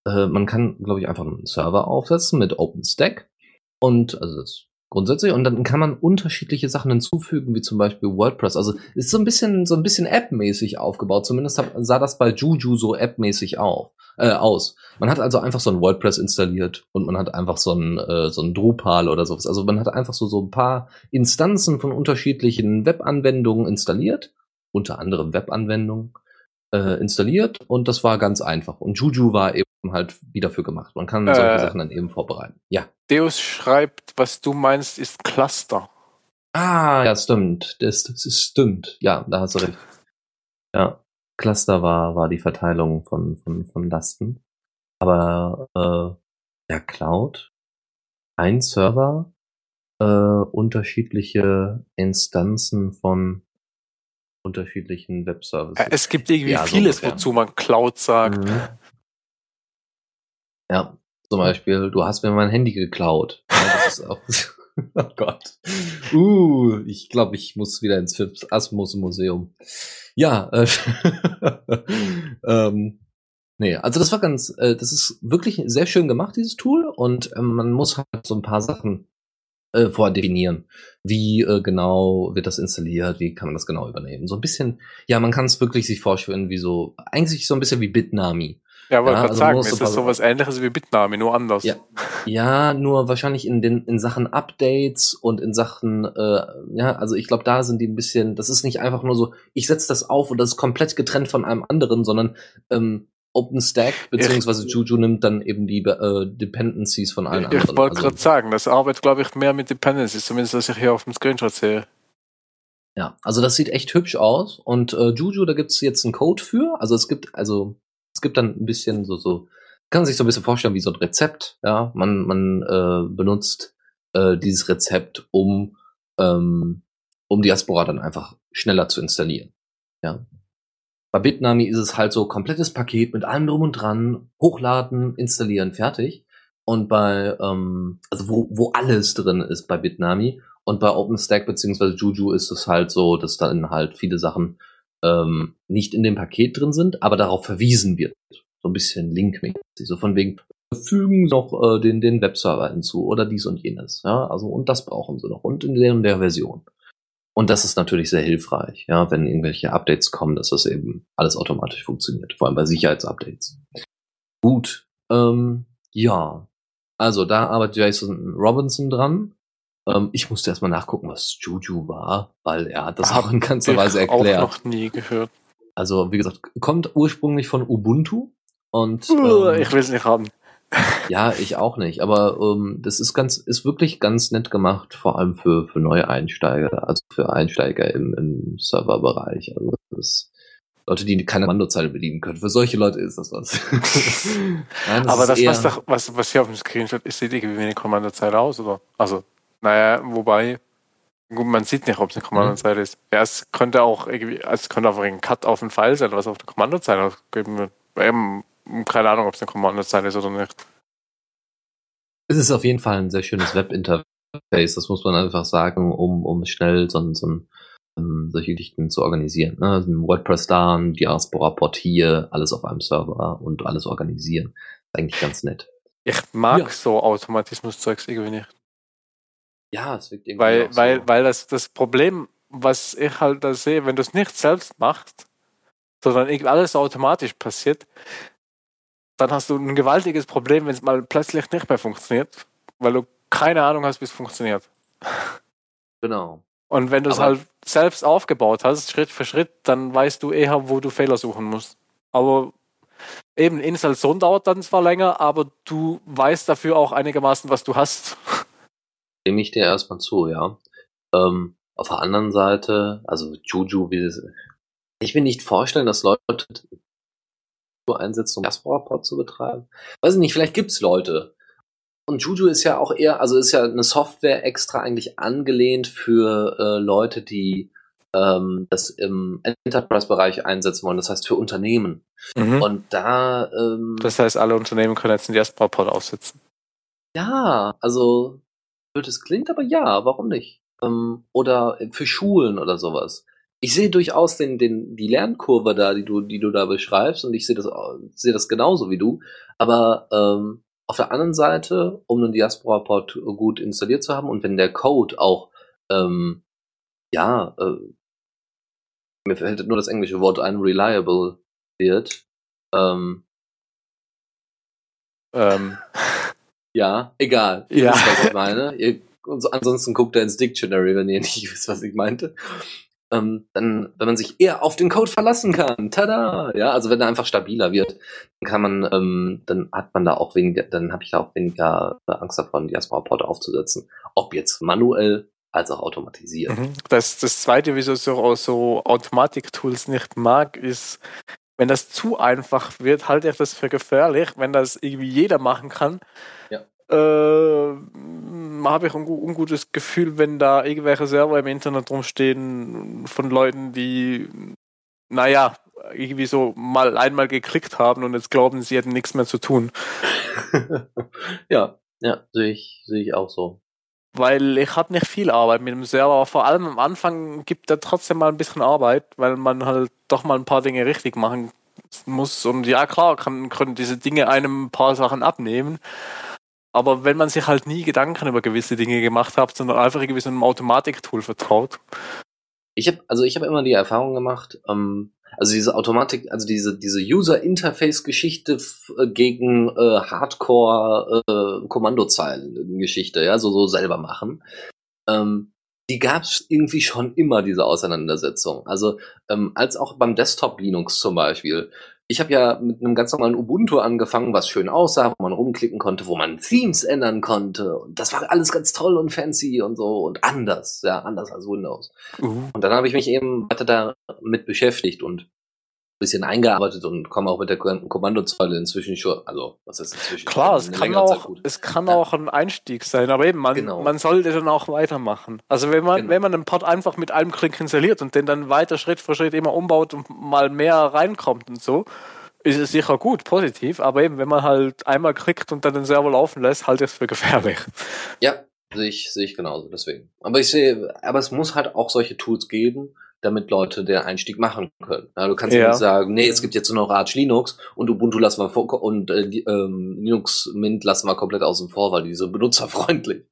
äh, man kann, glaube ich, einfach einen Server aufsetzen mit OpenStack und also das grundsätzlich und dann kann man unterschiedliche Sachen hinzufügen, wie zum Beispiel WordPress. Also ist so ein bisschen so ein bisschen App-mäßig aufgebaut. Zumindest sah das bei Juju so App-mäßig auf, äh, aus. Man hat also einfach so ein WordPress installiert und man hat einfach so ein äh, so ein Drupal oder sowas. Also man hat einfach so so ein paar Instanzen von unterschiedlichen Webanwendungen installiert, unter anderem Webanwendungen äh, installiert und das war ganz einfach. Und Juju war eben halt wie dafür gemacht. Man kann solche Äh. Sachen dann eben vorbereiten. Ja. Deus schreibt, was du meinst, ist Cluster. Ah, ja, stimmt. Das, das ist, stimmt. Ja, da hast du recht. Ja. Cluster war, war die Verteilung von, von, von Lasten. Aber äh, ja, Cloud, ein Server, äh, unterschiedliche Instanzen von unterschiedlichen Webservices. Es gibt irgendwie Ja, so vieles, ungefähr. wozu man Cloud sagt. Mhm. Ja, zum Beispiel, du hast mir mein Handy geklaut. Ja, oh Gott. Uh, ich glaube, ich muss wieder ins Phipps Asmus Museum. Ja, äh, ähm, nee, also das war ganz, äh, das ist wirklich sehr schön gemacht, dieses Tool, und ähm, man muss halt so ein paar Sachen äh, vordefinieren. Wie äh, genau wird das installiert? Wie kann man das genau übernehmen? So ein bisschen, ja, man kann es wirklich sich vorstellen, wie so, eigentlich so ein bisschen wie Bitnami. Ja, wollte Ja, gerade also sagen, ist das sowas ähnliches wie Bitnami, nur anders. Ja. Ja, nur wahrscheinlich in den in Sachen Updates und in Sachen äh, ja, also ich glaube, da sind die ein bisschen, das ist nicht einfach nur so, ich setze das auf und das ist komplett getrennt von einem anderen, sondern ähm, OpenStack beziehungsweise Juju nimmt dann eben die äh, Dependencies von allen Ich anderen. wollte Also, gerade sagen, das arbeitet, glaube ich, mehr mit Dependencies, zumindest was ich hier auf dem Screenshot sehe. Ja, also das sieht echt hübsch aus und äh, Juju, da gibt's jetzt einen Code für. Also es gibt, also es gibt dann ein bisschen so, so, kann sich so ein bisschen vorstellen wie so ein Rezept. Ja, man man äh, benutzt äh, dieses Rezept, um ähm, um Diaspora dann einfach schneller zu installieren. Ja. Bei Bitnami ist es halt so komplettes Paket mit allem drum und dran, hochladen, installieren, fertig. Und bei, ähm, also wo, wo alles drin ist bei Bitnami. Und bei OpenStack beziehungsweise Juju ist es halt so, dass dann halt viele Sachen ähm, nicht in dem Paket drin sind, aber darauf verwiesen wird. So ein bisschen linkmäßig. So von wegen, fügen noch äh, den, den Webserver hinzu oder dies und jenes. Ja, also und das brauchen sie noch und in der und der Version. Und das ist natürlich sehr hilfreich, ja, wenn irgendwelche Updates kommen, dass das eben alles automatisch funktioniert, vor allem bei Sicherheitsupdates. Gut, ähm, ja, also da arbeitet Jason Robinson dran Ähm, ich musste erstmal nachgucken, was Juju war, weil er hat das Hab auch in ganzer Weise erklärt. auch noch nie gehört. Also, wie gesagt, kommt ursprünglich von Ubuntu und Uh, ähm, ich will es nicht haben. ja, ich auch nicht, aber ähm, das ist ganz, ist wirklich ganz nett gemacht, vor allem für, für neue Einsteiger, also für Einsteiger im, im Serverbereich. Also das Leute, die keine Kommandozeile bedienen können. Für solche Leute ist das was. Nein, Aber ist das, was, doch, was, was hier auf dem Screenshot ist, sieht irgendwie wie eine Kommandozeile aus, oder? Also, naja, wobei, gut, man sieht nicht, ob es eine Kommandozeile ist. Ja, es könnte auch irgendwie, es könnte einfach ein Cut auf den Pfeil sein, was auf der Kommandozeile ausgegeben wird. Eben, keine Ahnung, ob es eine Kommandozeile ist oder nicht. Es ist auf jeden Fall ein sehr schönes Webinterface, das muss man einfach sagen, um, um schnell so, so ein, ähm, solche Geschichten zu organisieren. Ne? Also WordPress da, Diaspora-Port hier, alles auf einem Server und alles organisieren. Ist eigentlich ganz nett. Ich mag Ja. so Automatismus-Zeugs irgendwie nicht. Ja, es wirkt irgendwie Weil, so. weil, weil das, das Problem, was ich halt da sehe, wenn du es nicht selbst machst, sondern irgendwie alles automatisch passiert, dann hast du ein gewaltiges Problem, wenn es mal plötzlich nicht mehr funktioniert, weil du keine Ahnung hast, wie es funktioniert. Genau. Und wenn du es halt selbst aufgebaut hast, Schritt für Schritt, dann weißt du eher, wo du Fehler suchen musst. Aber eben, Installation dauert dann zwar länger, aber du weißt dafür auch einigermaßen, was du hast. Stimme ich dir erstmal zu, ja. Ähm, auf der anderen Seite, also Juju, wie ich will nicht vorstellen, dass Leute so einsetzen, um Diaspora-Port zu betreiben. Weiß ich nicht, vielleicht gibt's Leute. Und Juju ist ja auch eher, also ist ja eine Software extra eigentlich angelehnt für äh, Leute, die ähm, das im Enterprise-Bereich einsetzen wollen, das heißt für Unternehmen. Und da ähm, Das heißt, alle Unternehmen können jetzt einen Diaspora-Pod aufsetzen. Ja, also blöd es klingt, aber ja, warum nicht? Ähm, oder für Schulen oder sowas. Ich sehe durchaus den, den, die Lernkurve da, die du, die du da beschreibst, und ich sehe das, sehe das genauso wie du. Aber ähm, auf der anderen Seite, um einen Diaspora-Port gut installiert zu haben und wenn der Code auch, ähm, ja, äh, mir fällt nur das englische Wort ein, reliable wird, ähm, Ähm, Ja, egal. Ihr Ja. wisst, was ich meine. Ihr, ansonsten guckt ihr ins Dictionary, wenn ihr nicht wisst, was ich meinte. Ähm, dann, wenn man sich eher auf den Code verlassen kann, tada! Ja, also wenn er einfach stabiler wird, dann kann man, ähm, dann hat man da auch weniger, dann habe ich da auch weniger Angst davor, einen Diaspora-Port aufzusetzen. Ob jetzt manuell als auch automatisiert. Mhm. Das, das zweite, wieso ich so, so Automatik-Tools nicht mag, ist, wenn das zu einfach wird, halte ich das für gefährlich. Wenn das irgendwie jeder machen kann, Ja. äh, habe ich ein gu- ungutes Gefühl, wenn da irgendwelche Server im Internet rumstehen von Leuten, die, naja, irgendwie so mal einmal geklickt haben und jetzt glauben, sie hätten nichts mehr zu tun. ja, ja, sehe ich, sehe ich auch so. Weil ich habe nicht viel Arbeit mit dem Server, aber vor allem am Anfang gibt er trotzdem mal ein bisschen Arbeit, weil man halt doch mal ein paar Dinge richtig machen muss. Und ja, klar, kann, können diese Dinge einem ein paar Sachen abnehmen. Aber wenn man sich halt nie Gedanken über gewisse Dinge gemacht hat, sondern einfach irgendwie so einem Automatiktool vertraut. Ich habe also ich habe immer die Erfahrung gemacht, ähm, also diese Automatik, also diese diese User Interface Geschichte f- äh, gegen äh, Hardcore äh, ja, so so selber machen. Ähm, die gab's irgendwie schon immer diese Auseinandersetzung. Also ähm, als auch beim Desktop Linux zum Beispiel. Ich habe ja mit einem ganz normalen Ubuntu angefangen, was schön aussah, wo man rumklicken konnte, wo man Themes ändern konnte. Und das war alles ganz toll und fancy und so und anders, ja, anders als Windows. Uh. Und dann habe ich mich eben weiter damit beschäftigt und bisschen eingearbeitet und komme auch mit der Kom- Kommandozeile inzwischen schon, also was ist inzwischen? Klar, es kann, auch, es kann Ja. auch ein Einstieg sein, aber eben, man, Genau. man sollte dann auch weitermachen. Also wenn man, Genau. wenn man einen Pod einfach mit einem Klick installiert und den dann weiter Schritt für Schritt immer umbaut und mal mehr reinkommt und so, ist es sicher gut, positiv, aber eben, wenn man halt einmal klickt und dann den Server laufen lässt, halte ich es für gefährlich. Ja, sehe ich, sehe ich genauso, deswegen. Aber ich sehe, aber es muss halt auch solche Tools geben, damit Leute den Einstieg machen können. Ja, du kannst ja nicht sagen, nee, es gibt jetzt nur noch Arch Linux und Ubuntu lassen wir vor und äh, ähm, Linux Mint lassen wir komplett außen vor, weil die so benutzerfreundlich.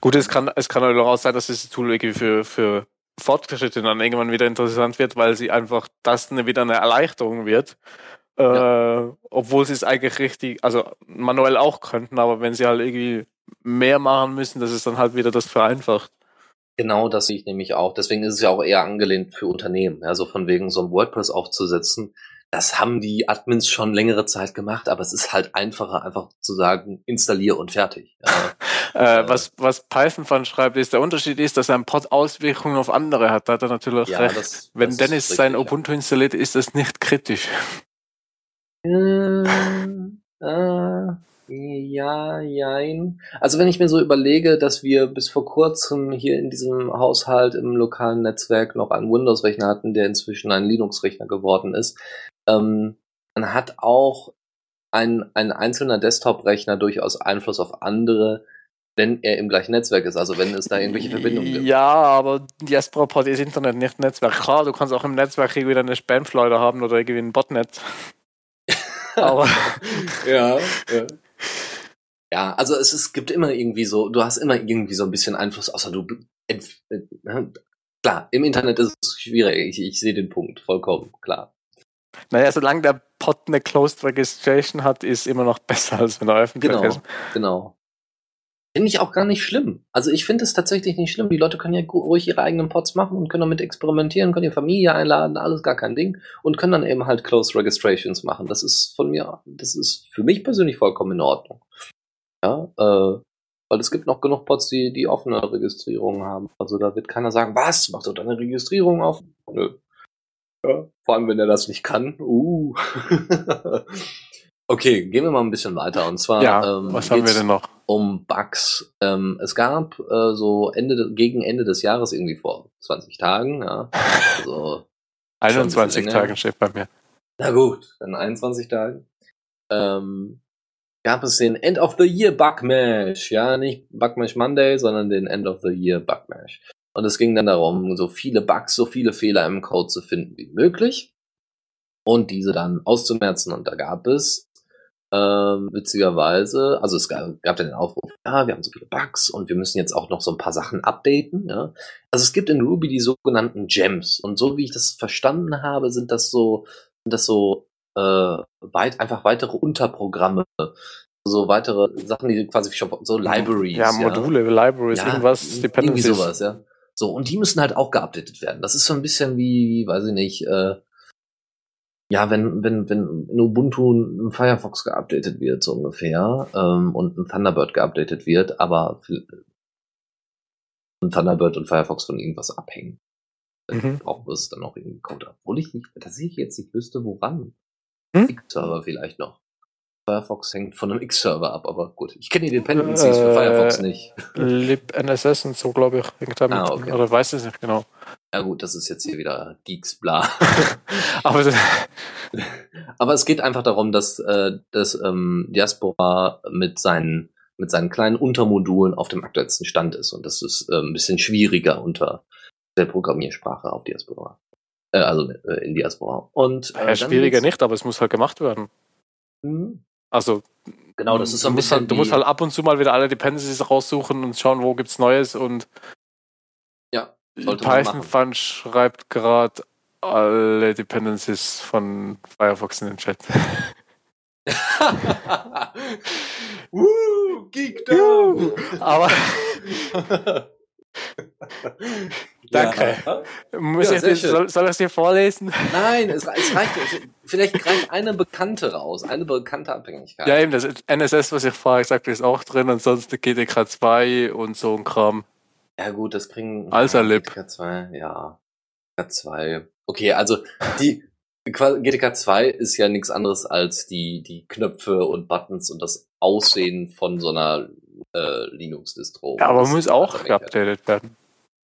Gut, es kann, es kann halt auch sein, dass dieses Tool irgendwie für, für Fortgeschrittene dann irgendwann wieder interessant wird, weil sie einfach das eine, wieder eine Erleichterung wird. Äh, obwohl sie es eigentlich richtig, also manuell auch könnten, aber wenn sie halt irgendwie mehr machen müssen, dass es dann halt wieder das vereinfacht. Genau, das sehe ich nämlich auch. Deswegen ist es ja auch eher angelehnt für Unternehmen. Also von wegen so ein WordPress aufzusetzen. Das haben die Admins schon längere Zeit gemacht, aber es ist halt einfacher, einfach zu sagen, installier und fertig. Äh, was, was Python von schreibt, ist, der Unterschied ist, dass ein Pod Auswirkungen auf andere hat. Da hat er natürlich ja, recht. Das, Wenn das Dennis richtig, sein Ubuntu installiert, ist das nicht kritisch. Äh, äh, ja, jein. Also wenn ich mir so überlege, dass wir bis vor kurzem hier in diesem Haushalt im lokalen Netzwerk noch einen Windows-Rechner hatten, der inzwischen ein Linux-Rechner geworden ist, ähm, dann hat auch ein, ein einzelner Desktop-Rechner durchaus Einfluss auf andere, wenn er im gleichen Netzwerk ist, also wenn es da irgendwelche Verbindungen gibt. Ja, aber Diaspora-Pod ist Internet, nicht Netzwerk. Klar, du kannst auch im Netzwerk irgendwie eine Spamfleuder haben oder irgendwie ein Botnet. aber ja, ja. Ja, also es, es gibt immer irgendwie so, du hast immer irgendwie so ein bisschen Einfluss, außer du. Äh, äh, klar, im Internet ist es schwierig. Ich, ich sehe den Punkt, vollkommen, klar. Naja, solange der Pod eine Closed Registration hat, ist immer noch besser, als wenn er öffentlich genau, ist. Genau. Finde ich auch gar nicht schlimm. Also ich finde es tatsächlich nicht schlimm. Die Leute können ja ruhig ihre eigenen Pods machen und können damit experimentieren, können ihre Familie einladen, alles gar kein Ding und können dann eben halt Closed Registrations machen. Das ist von mir, das ist für mich persönlich vollkommen in Ordnung. Ja, äh, weil es gibt noch genug Pods, die, die offene Registrierungen haben. Also da wird keiner sagen, was, machst du deine Registrierung auf? Nö. Ja, vor allem, wenn er das nicht kann. Uh. okay, gehen wir mal ein bisschen weiter. Und zwar, ja, ähm, was haben wir denn noch? Um Bugs. Ähm, es gab äh, so Ende, gegen Ende des Jahres, irgendwie vor 20 Tagen, ja. Also 21 Tagen steht bei mir. Na gut, dann 21 Tagen. Ähm, gab es den End of the Year Bugmash. Ja, nicht Bugmash Monday, sondern den End of the Year Bugmash. Und es ging dann darum, so viele Bugs, so viele Fehler im Code zu finden wie möglich und diese dann auszumerzen. Und da gab es ähm, witzigerweise, also es gab, gab dann den Aufruf, ja, wir haben so viele Bugs und wir müssen jetzt auch noch so ein paar Sachen updaten. Ja. Also es gibt in Ruby die sogenannten Gems und so wie ich das verstanden habe, sind das so, sind das so äh, weit einfach weitere Unterprogramme, so weitere Sachen, die quasi schon so Libraries. Ja, Module, ja. Libraries, ja, irgendwas, Dependencies. Irgendwie sowas, ja. So, und die müssen halt auch geupdatet werden. Das ist so ein bisschen wie, weiß ich nicht, äh, ja, wenn, wenn, wenn in Ubuntu ein Firefox geupdatet wird, so ungefähr, ähm, und ein Thunderbird geupdatet wird, aber ein Thunderbird und Firefox von irgendwas abhängen. Dann mhm. braucht es dann auch irgendwie Code. Obwohl ich nicht, dass ich jetzt nicht wüsste, woran. Hm? X-Server vielleicht noch. Firefox hängt von einem X-Server ab, aber gut. Ich kenne die Dependencies äh, für Firefox nicht. libNSS und so, glaube ich, hängt damit. Ah, okay. Oder weiß es nicht genau. Ja gut, das ist jetzt hier wieder Geeks bla. aber, aber es geht einfach darum, dass, äh, dass ähm, Diaspora mit seinen mit seinen kleinen Untermodulen auf dem aktuellsten Stand ist. Und das ist äh, ein bisschen schwieriger unter der Programmiersprache auf Diaspora. Äh, also äh, in Diaspora. Und, äh, ja, schwieriger nicht, aber es muss halt gemacht werden. Mhm. Also, genau, das ist so ein bisschen. Halt, du musst halt ab und zu mal wieder alle Dependencies raussuchen und schauen, wo gibt's Neues und ja, Python Fun schreibt gerade alle Dependencies von Firefox in den Chat. Woo, Geek down. Aber Danke. Ja. Muss ja, ich das, soll, soll es dir vorlesen? Nein, es, es reicht. Vielleicht greift eine bekannte raus, eine bekannte Abhängigkeit. Ja, eben, das NSS, was ich vorher gesagt habe, ist auch drin, ansonsten GTK 2 und so ein Kram. Ja, gut, das kriegen. Alsalib. GTK 2, ja. GTK 2. Okay, also die GTK 2 ist ja nichts anderes als die, die Knöpfe und Buttons und das Aussehen von so einer äh, Linux-Distro. Ja, aber muss auch geupdatet werden.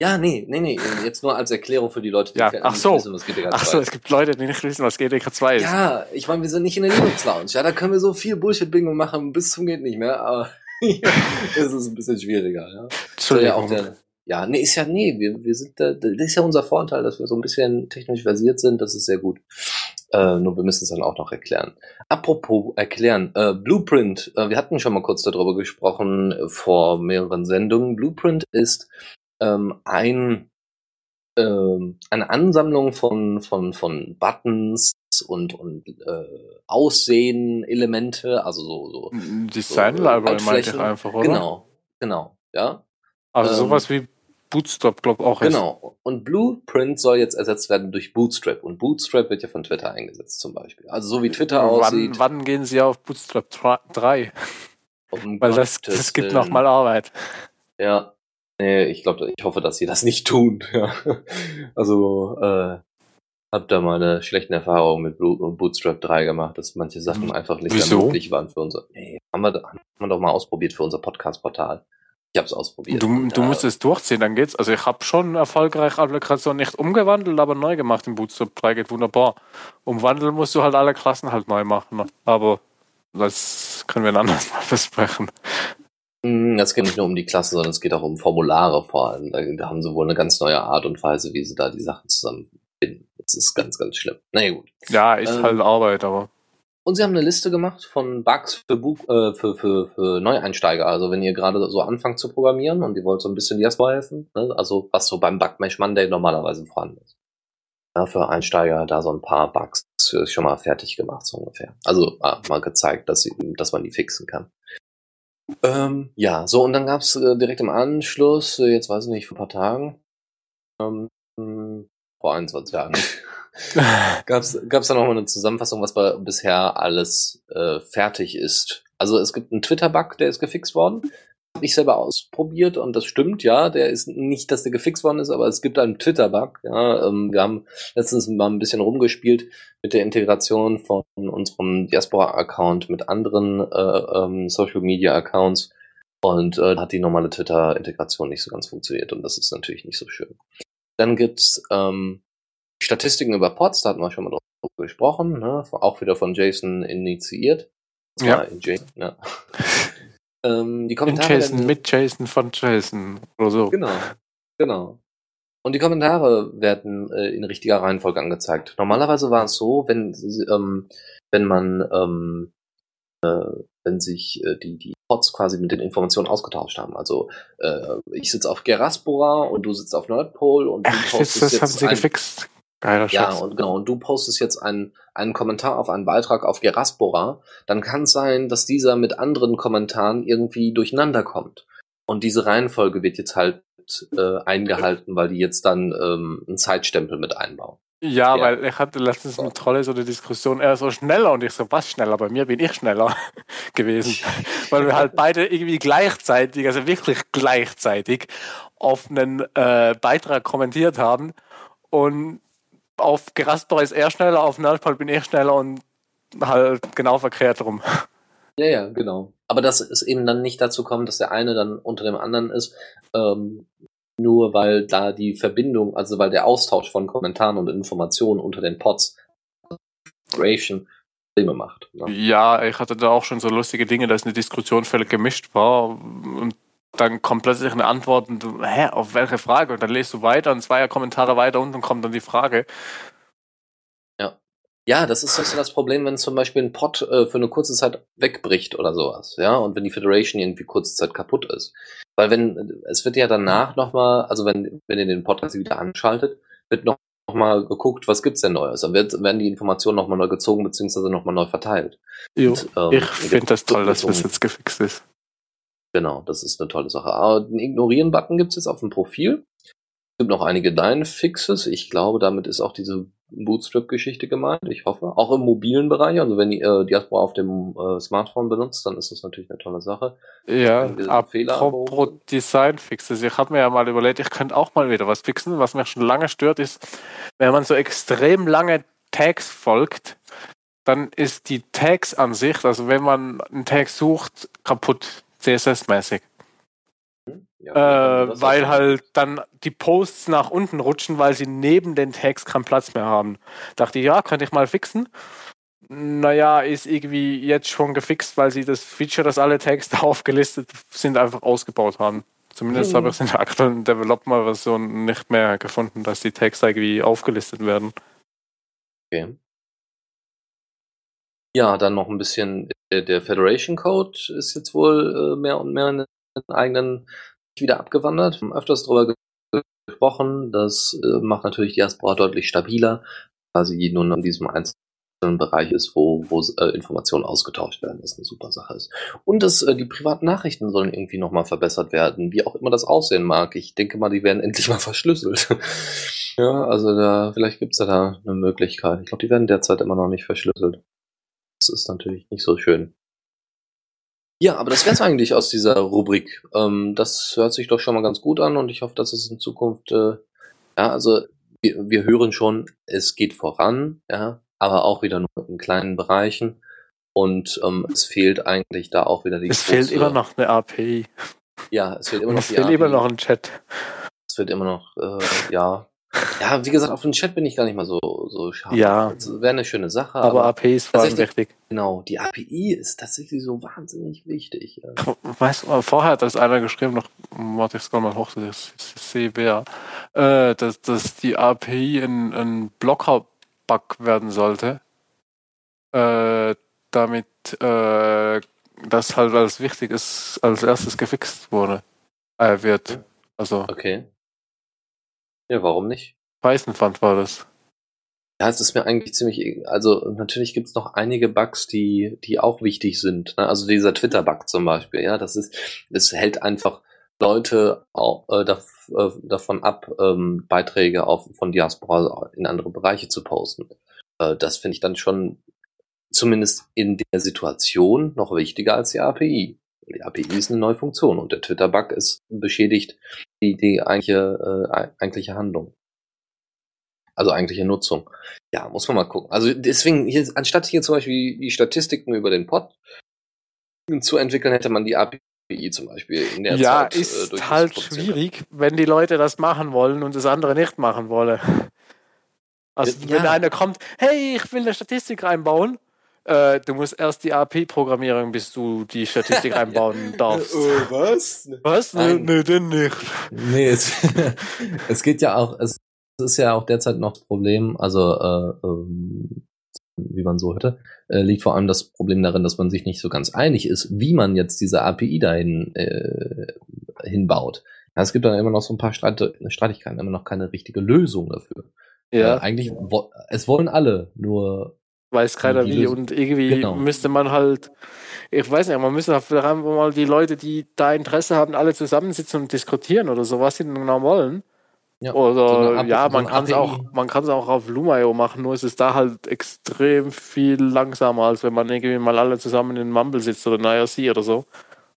Ja, nee, nee, nee. Jetzt nur als Erklärung für die Leute, die ja, ach so. wissen, was GTK 2 ist. Ach so, es gibt Leute, die nicht wissen, was GTK 2 ist. Ja, ich meine, wir sind nicht in der Linux-Lounge. Ja, da können wir so viel Bullshit-Bingo machen, bis zum geht nicht mehr, aber es ist ein bisschen schwieriger. Ja. Entschuldigung. Ja, der, ja, nee, ist ja, nee, wir, wir sind, da, das ist ja unser Vorteil, dass wir so ein bisschen technisch versiert sind, das ist sehr gut. Äh, nur wir müssen es dann auch noch erklären. Apropos erklären, äh, Blueprint, äh, wir hatten schon mal kurz darüber gesprochen äh, vor mehreren Sendungen. Blueprint ist ähm, ein ähm, eine Ansammlung von von von Buttons und und äh, Aussehen Elemente, also so so Design Library meinte ich einfach, oder? Genau, Genau, ja. Also Ähm, sowas wie Bootstrap, glaube ich, auch. ist. Genau. Und Blueprint soll jetzt ersetzt werden durch Bootstrap. Und Bootstrap wird ja von Twitter eingesetzt zum Beispiel. Also so wie Twitter aussieht. Wann, wann gehen sie auf Bootstrap 3? um Weil das, Gottes das gibt nochmal Arbeit. Ja. Nee, ich glaube, ich hoffe, dass sie das nicht tun. Ja. Also, äh, hab da mal eine schlechten Erfahrung mit Bootstrap 3 gemacht, dass manche Sachen einfach nicht Wieso? ermöglich waren für unser. Nee, haben wir, haben wir doch mal ausprobiert für unser Podcast-Portal. Ich hab's ausprobiert. Du, Und du da- musst es durchziehen, dann geht's. Also ich habe schon erfolgreich Applikationen nicht umgewandelt, aber neu gemacht im Bootstrap 3 geht wunderbar. Umwandeln musst du halt alle Klassen halt neu machen. ne? Aber das können wir ein anderes Mal besprechen. Mm, Es geht nicht nur um die Klasse, sondern es geht auch um Formulare vor allem. Da, haben sie wohl eine ganz neue Art und Weise, wie sie da die Sachen zusammenfinden. Das ist ganz, ganz schlimm. Na ja, gut. Ja, ist Ähm, halt Arbeit, aber. Und sie haben eine Liste gemacht von Bugs für, Bu äh, für, für, für Neueinsteiger. Also wenn ihr gerade so anfangt zu programmieren und ihr wollt so ein bisschen Jasper helfen, ne? also was so beim Bugmesh Monday normalerweise vorhanden ist. Ja, für Einsteiger da so ein paar Bugs schon mal fertig gemacht, so ungefähr. Also äh, mal gezeigt, dass, sie, dass man die fixen kann. Ähm, ja, so und dann gab's äh, direkt im Anschluss, äh, jetzt weiß ich nicht, vor ein paar Tagen, ähm, vor 21 Tagen, gab's gab's da noch mal eine Zusammenfassung, was bei, bisher alles äh, fertig ist. Also es gibt einen Twitter-Bug, der ist gefixt worden. Habe ich selber ausprobiert und das stimmt, ja. Der ist nicht, dass der gefixt worden ist, aber es gibt einen Twitter-Bug. Ja, ähm, wir haben letztens mal ein bisschen rumgespielt mit der Integration von unserem Diaspora-Account mit anderen äh, ähm, Social-Media-Accounts und äh, hat die normale Twitter-Integration nicht so ganz funktioniert und das ist natürlich nicht so schön. Dann gibt's ähm, Statistiken über Pods, da hatten wir schon mal drüber gesprochen, ne? auch wieder von Jason initiiert. Ja. in Jason, ja. ähm, die In Kommentare Jason, werden- mit Jason von Jason oder so. Genau, genau. Und die Kommentare werden äh, in richtiger Reihenfolge angezeigt. Normalerweise war es so, wenn ähm, wenn man ähm, äh, wenn sich äh, die die Pods quasi mit den Informationen ausgetauscht haben. Also äh, ich sitze auf Geraspora und du sitzt auf Nordpol und du Ach, postest das haben jetzt sie gefixt. Geiler ja, und genau, und du postest jetzt einen, einen Kommentar auf einen Beitrag auf Geraspora, dann kann es sein, dass dieser mit anderen Kommentaren irgendwie durcheinander kommt. Und diese Reihenfolge wird jetzt halt äh, eingehalten, weil die jetzt dann ähm, einen Zeitstempel mit einbauen. Ja, Ja. weil ich hatte letztens mit Trolle so eine Diskussion, er so schneller und ich so, was schneller? Bei mir bin ich schneller gewesen. weil wir halt beide irgendwie gleichzeitig, also wirklich gleichzeitig, auf einen äh, Beitrag kommentiert haben und auf Gerasper ist er schneller, auf Nerdpol bin ich schneller und halt genau verkehrt rum. Ja, ja, genau. Aber dass es eben dann nicht dazu kommt, dass der eine dann unter dem anderen ist, ähm, nur weil da die Verbindung, also weil der Austausch von Kommentaren und Informationen unter den Pods Creation Probleme macht. Ne? Ja, ich hatte da auch schon so lustige Dinge, dass eine Diskussion völlig gemischt war und dann kommt plötzlich eine Antwort und du, hä, auf welche Frage? Und dann lest du weiter und zwei Kommentare weiter unten kommt dann die Frage. Ja, das ist so das Problem, wenn zum Beispiel ein Pod äh, für eine kurze Zeit wegbricht oder sowas, ja, und wenn die Föderation irgendwie kurze Zeit kaputt ist. Weil wenn, es wird ja danach nochmal, also wenn, wenn ihr den Podcast wieder anschaltet, wird noch, noch mal geguckt, was gibt's denn Neues. Dann wird, werden die Informationen nochmal neu gezogen, beziehungsweise nochmal neu verteilt. Jo, Und, ähm, ich finde das toll, dass das jetzt gefixt ist. Genau, das ist eine tolle Sache. Aber den Ignorieren-Button gibt's jetzt auf dem Profil. Es gibt noch einige Line-Fixes. Ich glaube, damit ist auch diese Bootstrap-Geschichte gemeint. Ich hoffe. Auch im mobilen Bereich. Also wenn ihr äh, Diaspora auf dem äh, Smartphone benutzt, dann ist das natürlich eine tolle Sache. Ja, apropos behoben Design Fixes. Ich habe mir ja mal überlegt, ich könnte auch mal wieder was fixen. Was mich schon lange stört, ist, wenn man so extrem lange Tags folgt, dann ist die Tags an sich, also wenn man einen Tag sucht, kaputt, CSS-mäßig. Ja, Äh, weil halt dann die Posts nach unten rutschen, weil sie neben den Tags keinen Platz mehr haben. Dachte ich, ja, könnte ich mal fixen. Naja, ist irgendwie jetzt schon gefixt, weil sie das Feature, dass alle Tags da aufgelistet sind, einfach ausgebaut haben. Zumindest Hm. habe ich es in der aktuellen Development-Version nicht mehr gefunden, dass die Tags irgendwie aufgelistet werden. Okay. Ja, dann noch ein bisschen der, der Federation Code ist jetzt wohl äh, mehr und mehr in den eigenen wieder abgewandert. Wir haben öfters darüber ge- gesprochen. Das äh, macht natürlich Diaspora deutlich stabiler, quasi nun an diesem einzelnen ein Bereich ist, wo, wo äh, Informationen ausgetauscht werden, was eine super Sache ist. Und dass äh, die privaten Nachrichten sollen irgendwie nochmal verbessert werden, wie auch immer das aussehen mag. Ich denke mal, die werden endlich mal verschlüsselt. ja, also da, vielleicht gibt's ja da eine Möglichkeit. Ich glaube, die werden derzeit immer noch nicht verschlüsselt. Das ist natürlich nicht so schön. Ja, aber das wär's eigentlich aus dieser Rubrik. Ähm, das hört sich doch schon mal ganz gut an und ich hoffe, dass es in Zukunft, äh, ja, also wir, wir hören schon, es geht voran, ja, aber auch wieder nur in kleinen Bereichen. Und ähm, es fehlt eigentlich da auch wieder die. Es fehlt immer noch eine API. Ja, es fehlt immer noch es die fehlt API. immer noch ein Chat. Es fehlt immer noch, äh, ja. Ja, wie gesagt, auf den Chat bin ich gar nicht mal so, so scharf. Ja. Das wäre eine schöne Sache, Aber, aber, API ist vor allem wichtig. genau, die API ist tatsächlich so wahnsinnig wichtig. Ja. Weißt du, vorher hat das einer geschrieben, noch, warte, ich scroll mal hoch, das sehe wer, äh, dass, dass die API ein, ein Blocker-Bug werden sollte, äh, damit äh, das halt als wichtig ist, als erstes gefixt wurde, äh, wird. Also Okay. Ja, warum nicht? Python fand war das. Ja, es ist mir eigentlich ziemlich, e- also natürlich gibt's noch einige Bugs, die, die auch wichtig sind. Ne? Also dieser Twitter-Bug zum Beispiel, ja, das ist, es hält einfach Leute auch, äh, dav äh, davon ab, ähm, Beiträge auf, von Diaspora in andere Bereiche zu posten. Äh, das finde ich dann schon zumindest in der Situation noch wichtiger als die API. Die API ist eine neue Funktion und der Twitter-Bug ist beschädigt die, die eigentliche, äh, eigentliche Handlung. Also eigentliche Nutzung. Ja, muss man mal gucken. Also deswegen, hier, anstatt hier zum Beispiel die Statistiken über den Pod zu entwickeln, hätte man die API zum Beispiel in der Ja, Zeit äh, ist durch halt schwierig, wenn die Leute das machen wollen und das andere nicht machen wollen. Also Ja. wenn einer kommt, hey, ich will eine Statistik reinbauen, äh, du musst erst die API-Programmierung, bis du die Statistik reinbauen darfst. was? Was? Nee, Nein. nee, denn nicht. Nee, es, es geht ja auch, es ist ja auch derzeit noch das Problem, also äh, ähm, wie man so hörte, äh, liegt vor allem das Problem darin, dass man sich nicht so ganz einig ist, wie man jetzt diese API dahin äh, hinbaut. Ja, es gibt dann immer noch so ein paar Streit Streitigkeiten, immer noch keine richtige Lösung dafür. Äh, Ja, eigentlich, wo, es wollen alle, nur weiß keiner wie. Und irgendwie Genau. müsste man halt, ich weiß nicht, man müsste vielleicht einfach mal die Leute, die da Interesse haben, alle zusammensitzen und diskutieren oder so, was sie denn genau wollen. ja, Oder so ja, man kann es auch, man kann es auch auf Lumayo machen, nur es ist da halt extrem viel langsamer, als wenn man irgendwie mal alle zusammen in Mumble sitzt oder in IRC oder so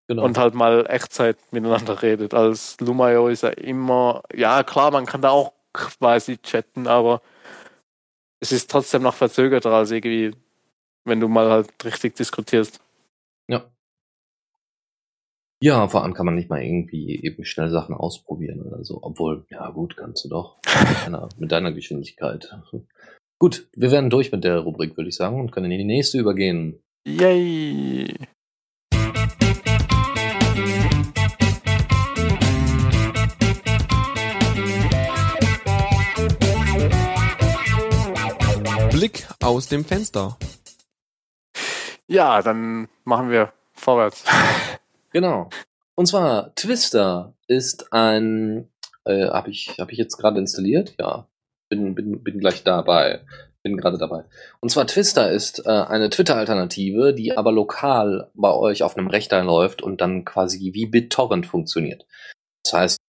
genau. und halt mal Echtzeit miteinander redet. Als Lumayo ist ja immer, ja klar, man kann da auch quasi chatten, aber es ist trotzdem noch verzögerter als irgendwie, wenn du mal halt richtig diskutierst. Ja. Ja, vor allem kann man nicht mal irgendwie eben schnell Sachen ausprobieren oder so. Obwohl, ja gut, kannst du doch. Mit deiner, mit deiner Geschwindigkeit. Gut, wir werden durch mit der Rubrik, würde ich sagen, und können in die nächste übergehen. Yay! Blick aus dem Fenster. Ja, dann machen wir vorwärts. Genau. Und zwar, Twister ist ein, äh, habe ich, hab ich jetzt gerade installiert? Ja. Bin, bin, bin gleich dabei. Bin gerade dabei. Und zwar Twister ist äh, eine Twitter-Alternative, die aber lokal bei euch auf einem Rechner läuft und dann quasi wie BitTorrent funktioniert. Das heißt,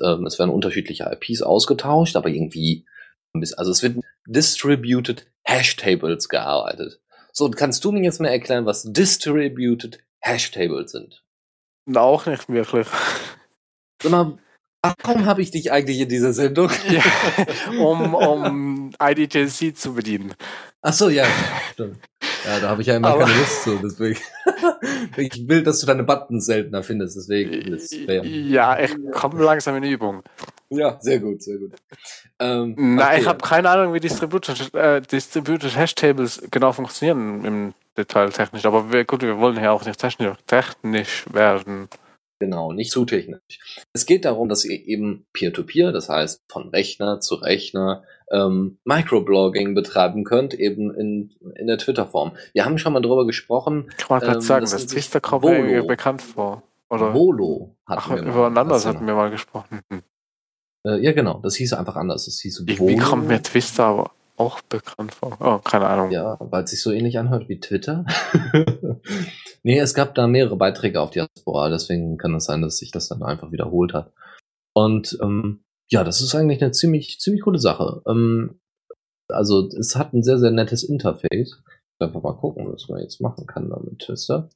ähm, es werden unterschiedliche IPs ausgetauscht, aber irgendwie, also es wird Distributed Hashtables gearbeitet. So, und kannst du mir jetzt mal erklären, was Distributed Hashtables sind? Auch nicht wirklich. Sag mal, warum habe ich dich eigentlich in dieser Sendung? Ja, um, um IDJC zu bedienen. Ach so, ja, stimmt. Ja, da habe ich ja immer Aber- keine Lust zu, deswegen. ich will, dass du deine Buttons seltener findest, deswegen. Ja, ich komme langsam in Übung. Ja, sehr gut, sehr gut. Ähm, Nein, okay. ich habe keine Ahnung, wie Distributed, äh, Distributed Hashtables genau funktionieren im Detail technisch. Aber wir, gut, wir wollen ja auch nicht technisch, technisch werden. Genau, nicht zu technisch. Es geht darum, dass ihr eben Peer-to-Peer, das heißt von Rechner zu Rechner, ähm, Microblogging betreiben könnt, eben in, in der Twitter-Form. Wir haben schon mal drüber gesprochen. Ich wollte gerade Ähm, sagen, das das sind Twister kommt mir bekannt vor. Oder? Volo hatten Ach, wir mal. über ein anderes Das- hatten wir mal gesprochen. Hm. Äh, ja, genau, das hieß einfach anders. Das hieß Irgendwie Volo. kommt mir Twister aber auch bekannt vor. Oh, keine Ahnung. Ja, weil es sich so ähnlich anhört wie Twitter. nee, es gab da mehrere Beiträge auf Diaspora, deswegen kann es sein, dass sich das dann einfach wiederholt hat. Und ähm, ja, das ist eigentlich eine ziemlich, ziemlich coole Sache. Ähm, also es hat ein sehr, sehr nettes Interface. Einfach mal gucken, was man jetzt machen kann damit Twister.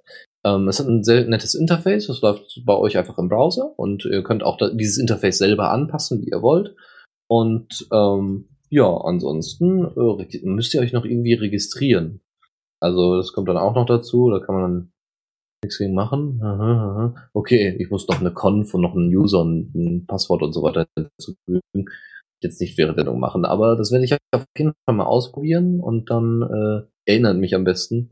Ähm, es hat ein sehr nettes Interface, das läuft bei euch einfach im Browser und ihr könnt auch da, dieses Interface selber anpassen, wie ihr wollt. Und ähm, ja, ansonsten äh, müsst ihr euch noch irgendwie registrieren. Also das kommt dann auch noch dazu, da kann man dann nichts gegen machen. Okay, ich muss noch eine Conf und noch einen User und ein Passwort und so weiter hinzufügen. Jetzt nicht während der machen, aber das werde ich auf jeden Fall mal ausprobieren und dann äh, erinnert mich am besten,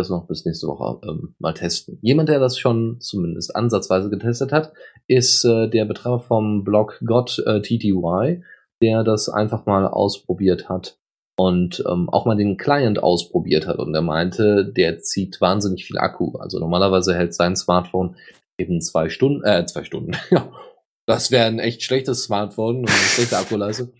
das noch bis nächste Woche ähm, mal testen. Jemand, der das schon zumindest ansatzweise getestet hat, ist äh, der Betreiber vom Blog God äh, TTY der das einfach mal ausprobiert hat und ähm, auch mal den Client ausprobiert hat und er meinte, der zieht wahnsinnig viel Akku. Also normalerweise hält sein Smartphone eben zwei Stunden, äh, zwei Stunden. Das wäre ein echt schlechtes Smartphone und eine schlechte Akkuleistung.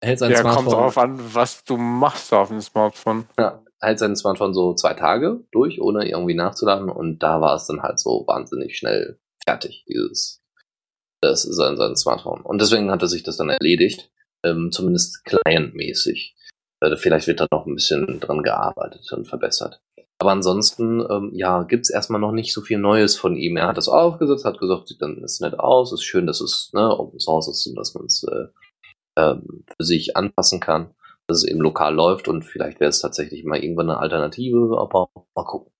Hält sein ja, Smartphone, kommt drauf an, was du machst auf dem Smartphone. Ja, hält sein Smartphone so zwei Tage durch, ohne irgendwie nachzuladen und da war es dann halt so wahnsinnig schnell fertig, dieses, das ist sein, sein Smartphone. Und deswegen hat er sich das dann erledigt ähm, zumindest clientmäßig. Äh, vielleicht wird da noch ein bisschen dran gearbeitet und verbessert. Aber ansonsten, ähm, ja, gibt's erstmal noch nicht so viel Neues von ihm. Er hat das aufgesetzt, hat gesagt, sieht dann ist nett aus, ist schön, dass es ne, Open Source ist und dass man es äh, ähm, für sich anpassen kann, dass es eben lokal läuft und vielleicht wäre es tatsächlich mal irgendwann eine Alternative, aber mal gucken.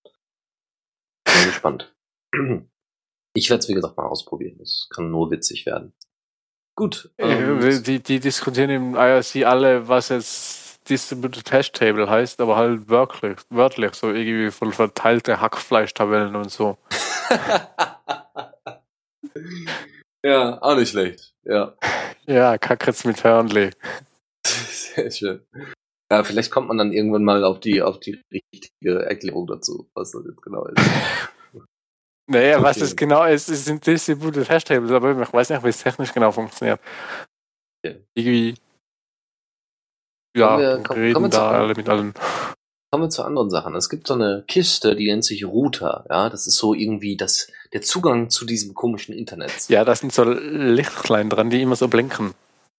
Bin gespannt. Ich werde es, wie gesagt, mal ausprobieren. Es kann nur witzig werden. Gut. Ähm, die, die diskutieren im IRC alle, was jetzt Distributed Hash Table heißt, aber halt wörtlich, wörtlich so irgendwie von verteilte Hackfleischtabellen und so. ja, auch nicht schlecht. Ja. Ja, Kackritz mit Hörnli. Sehr schön. Ja, vielleicht kommt man dann irgendwann mal auf die, auf die richtige Erklärung dazu, was das jetzt genau ist. Naja, okay. was das genau ist, es sind Distributed Hash Tables, aber ich weiß nicht, wie es technisch genau funktioniert. Okay. Irgendwie. Ja, wir, komm, reden da alle mit allen. Kommen wir zu anderen Sachen. Es gibt so eine Kiste, die nennt sich Router. Ja, das ist so irgendwie das, der Zugang zu diesem komischen Internet. Ja, da sind so Lichtlein dran, die immer so blinken.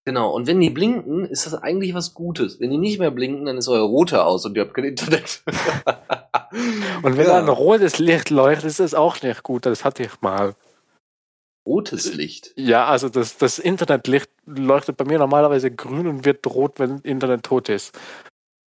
Genau, und wenn die blinken, ist das eigentlich was Gutes. Wenn die nicht mehr blinken, dann ist euer Router aus und ihr habt kein Internet. und wenn ja. ein rotes Licht leuchtet, ist das auch nicht gut. Das hatte ich mal. Rotes Licht? Ja, also das, das Internetlicht leuchtet bei mir normalerweise grün und wird rot, wenn Internet tot ist.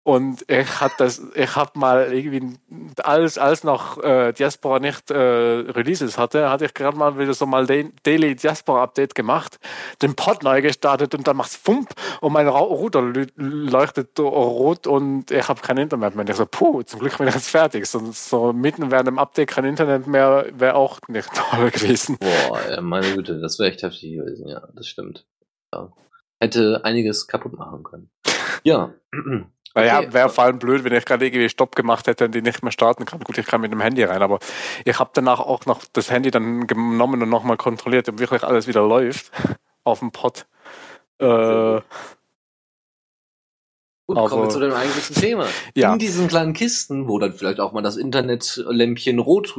Und ich hab das, ich hab mal irgendwie, als, als noch äh, Diaspora nicht äh, Releases hatte, hatte ich gerade mal wieder so mal den Daily Diaspora Update gemacht, den Pod neu gestartet und dann macht's Fump und mein Router leuchtet rot und ich habe kein Internet mehr. Und ich so, puh, zum Glück bin ich jetzt fertig. So, so mitten während dem Update kein Internet mehr, wäre auch nicht toll gewesen. Boah, meine Güte, das wäre echt heftig gewesen, ja, das stimmt. Ja. Hätte einiges kaputt machen können. Ja. Naja, okay. wäre vor allem blöd, wenn ich gerade irgendwie Stopp gemacht hätte und die nicht mehr starten kann. Gut, ich kann mit dem Handy rein, aber ich habe danach auch noch das Handy dann genommen und nochmal kontrolliert, ob wirklich alles wieder läuft auf dem Pod. Äh, Gut, aber, kommen wir zu dem eigentlichen Thema. Ja. In diesen kleinen Kisten, wo dann vielleicht auch mal das Internetlämpchen rot,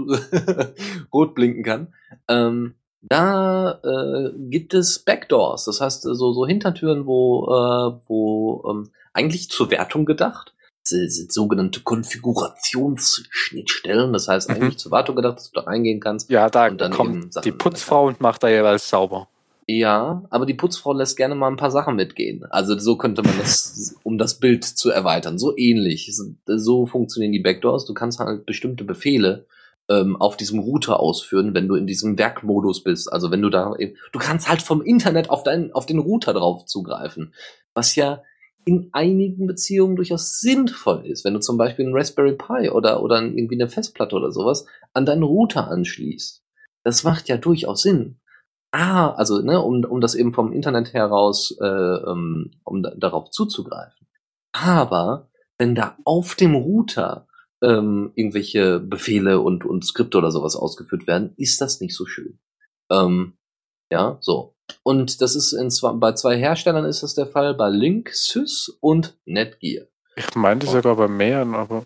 rot blinken kann, ähm, da äh, gibt es Backdoors, das heißt so, so Hintertüren, wo, äh, wo ähm, eigentlich zur Wertung gedacht. Das sind sogenannte Konfigurationsschnittstellen. Das heißt eigentlich mhm. zur Wartung gedacht, dass du da reingehen kannst. Ja, da und dann kommt die Putzfrau und macht da jeweils sauber. Ja, aber die Putzfrau lässt gerne mal ein paar Sachen mitgehen. Also so könnte man das, um das Bild zu erweitern. So ähnlich. So funktionieren die Backdoors. Du kannst halt bestimmte Befehle ähm, auf diesem Router ausführen, wenn du in diesem Werkmodus bist. Also wenn du da, du kannst halt vom Internet auf deinen, auf den Router drauf zugreifen. Was ja in einigen Beziehungen durchaus sinnvoll ist, wenn du zum Beispiel einen Raspberry Pi oder, oder irgendwie eine Festplatte oder sowas an deinen Router anschließt. Das macht ja durchaus Sinn. Ah, also, ne, um, um das eben vom Internet heraus, äh, um, um da, darauf zuzugreifen. Aber wenn da auf dem Router ähm, irgendwelche Befehle und, und Skripte oder sowas ausgeführt werden, ist das nicht so schön. Ähm, ja, so. Und das ist in zwei, bei zwei Herstellern ist das der Fall, bei Linksys und Netgear. Ich meinte sogar bei mehreren, aber.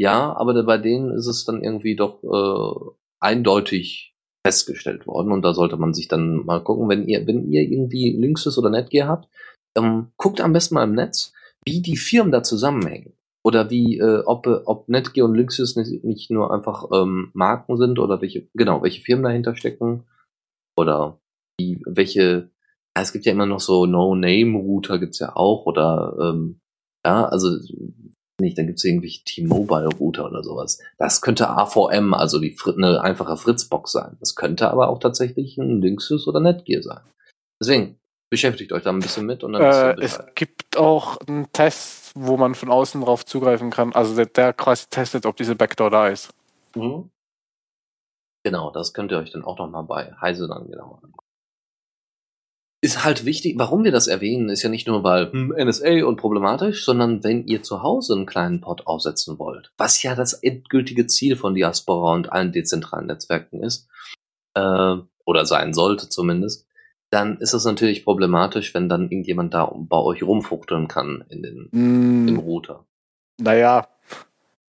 Ja, aber bei denen ist es dann irgendwie doch äh, eindeutig festgestellt worden und da sollte man sich dann mal gucken, wenn ihr, wenn ihr irgendwie Linksys oder Netgear habt, ähm, guckt am besten mal im Netz, wie die Firmen da zusammenhängen. Oder wie, äh, ob, ob Netgear und Linksys nicht, nicht nur einfach ähm, Marken sind oder welche, genau, welche Firmen dahinter stecken. Oder wie, welche, ja, es gibt ja immer noch so No-Name-Router gibt's ja auch, oder ähm, ja, also nicht, dann gibt's irgendwelche T-Mobile-Router oder sowas. Das könnte AVM, also die eine einfache Fritzbox sein. Das könnte aber auch tatsächlich ein Linksys oder Netgear sein. Deswegen, beschäftigt euch da ein bisschen mit und dann äh, Es gibt auch einen Test, wo man von außen drauf zugreifen kann, also der, der quasi testet, ob diese Backdoor da ist. Mhm. Genau, das könnt ihr euch dann auch nochmal bei Heise dann genau angucken ist halt wichtig, warum wir das erwähnen, ist ja nicht nur weil hm, NSA und problematisch, sondern wenn ihr zu Hause einen kleinen Pod aufsetzen wollt, was ja das endgültige Ziel von Diaspora und allen dezentralen Netzwerken ist, äh, oder sein sollte zumindest, dann ist es natürlich problematisch, wenn dann irgendjemand da bei euch rumfuchteln kann in den, mm. im Router. Naja,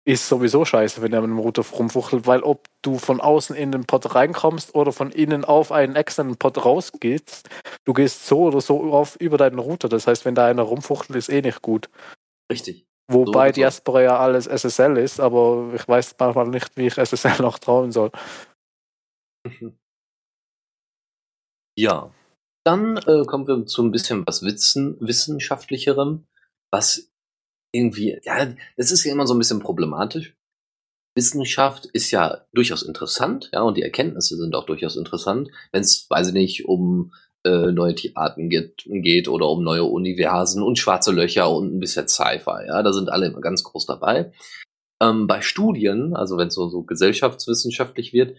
ist sowieso scheiße, wenn er mit dem Router rumfuchtelt, weil ob du von außen in den Pod reinkommst oder von innen auf einen externen Pod rausgehst, du gehst so oder so auf über deinen Router. Das heißt, wenn da einer rumfuchtelt, ist eh nicht gut. Richtig. Wobei so Diaspora ja alles SSL ist, aber ich weiß manchmal nicht, wie ich SSL noch trauen soll. Ja. Dann äh, kommen wir zu ein bisschen was Wissen, Wissenschaftlicherem, was irgendwie, ja, das ist ja immer so ein bisschen problematisch. Wissenschaft ist ja durchaus interessant, ja, und die Erkenntnisse sind auch durchaus interessant, wenn es, weiß ich nicht, um äh, neue Tierarten geht, geht oder um neue Universen und schwarze Löcher und ein bisschen Sci-Fi, ja, da sind alle immer ganz groß dabei. Ähm, bei Studien, also wenn es so, so gesellschaftswissenschaftlich wird,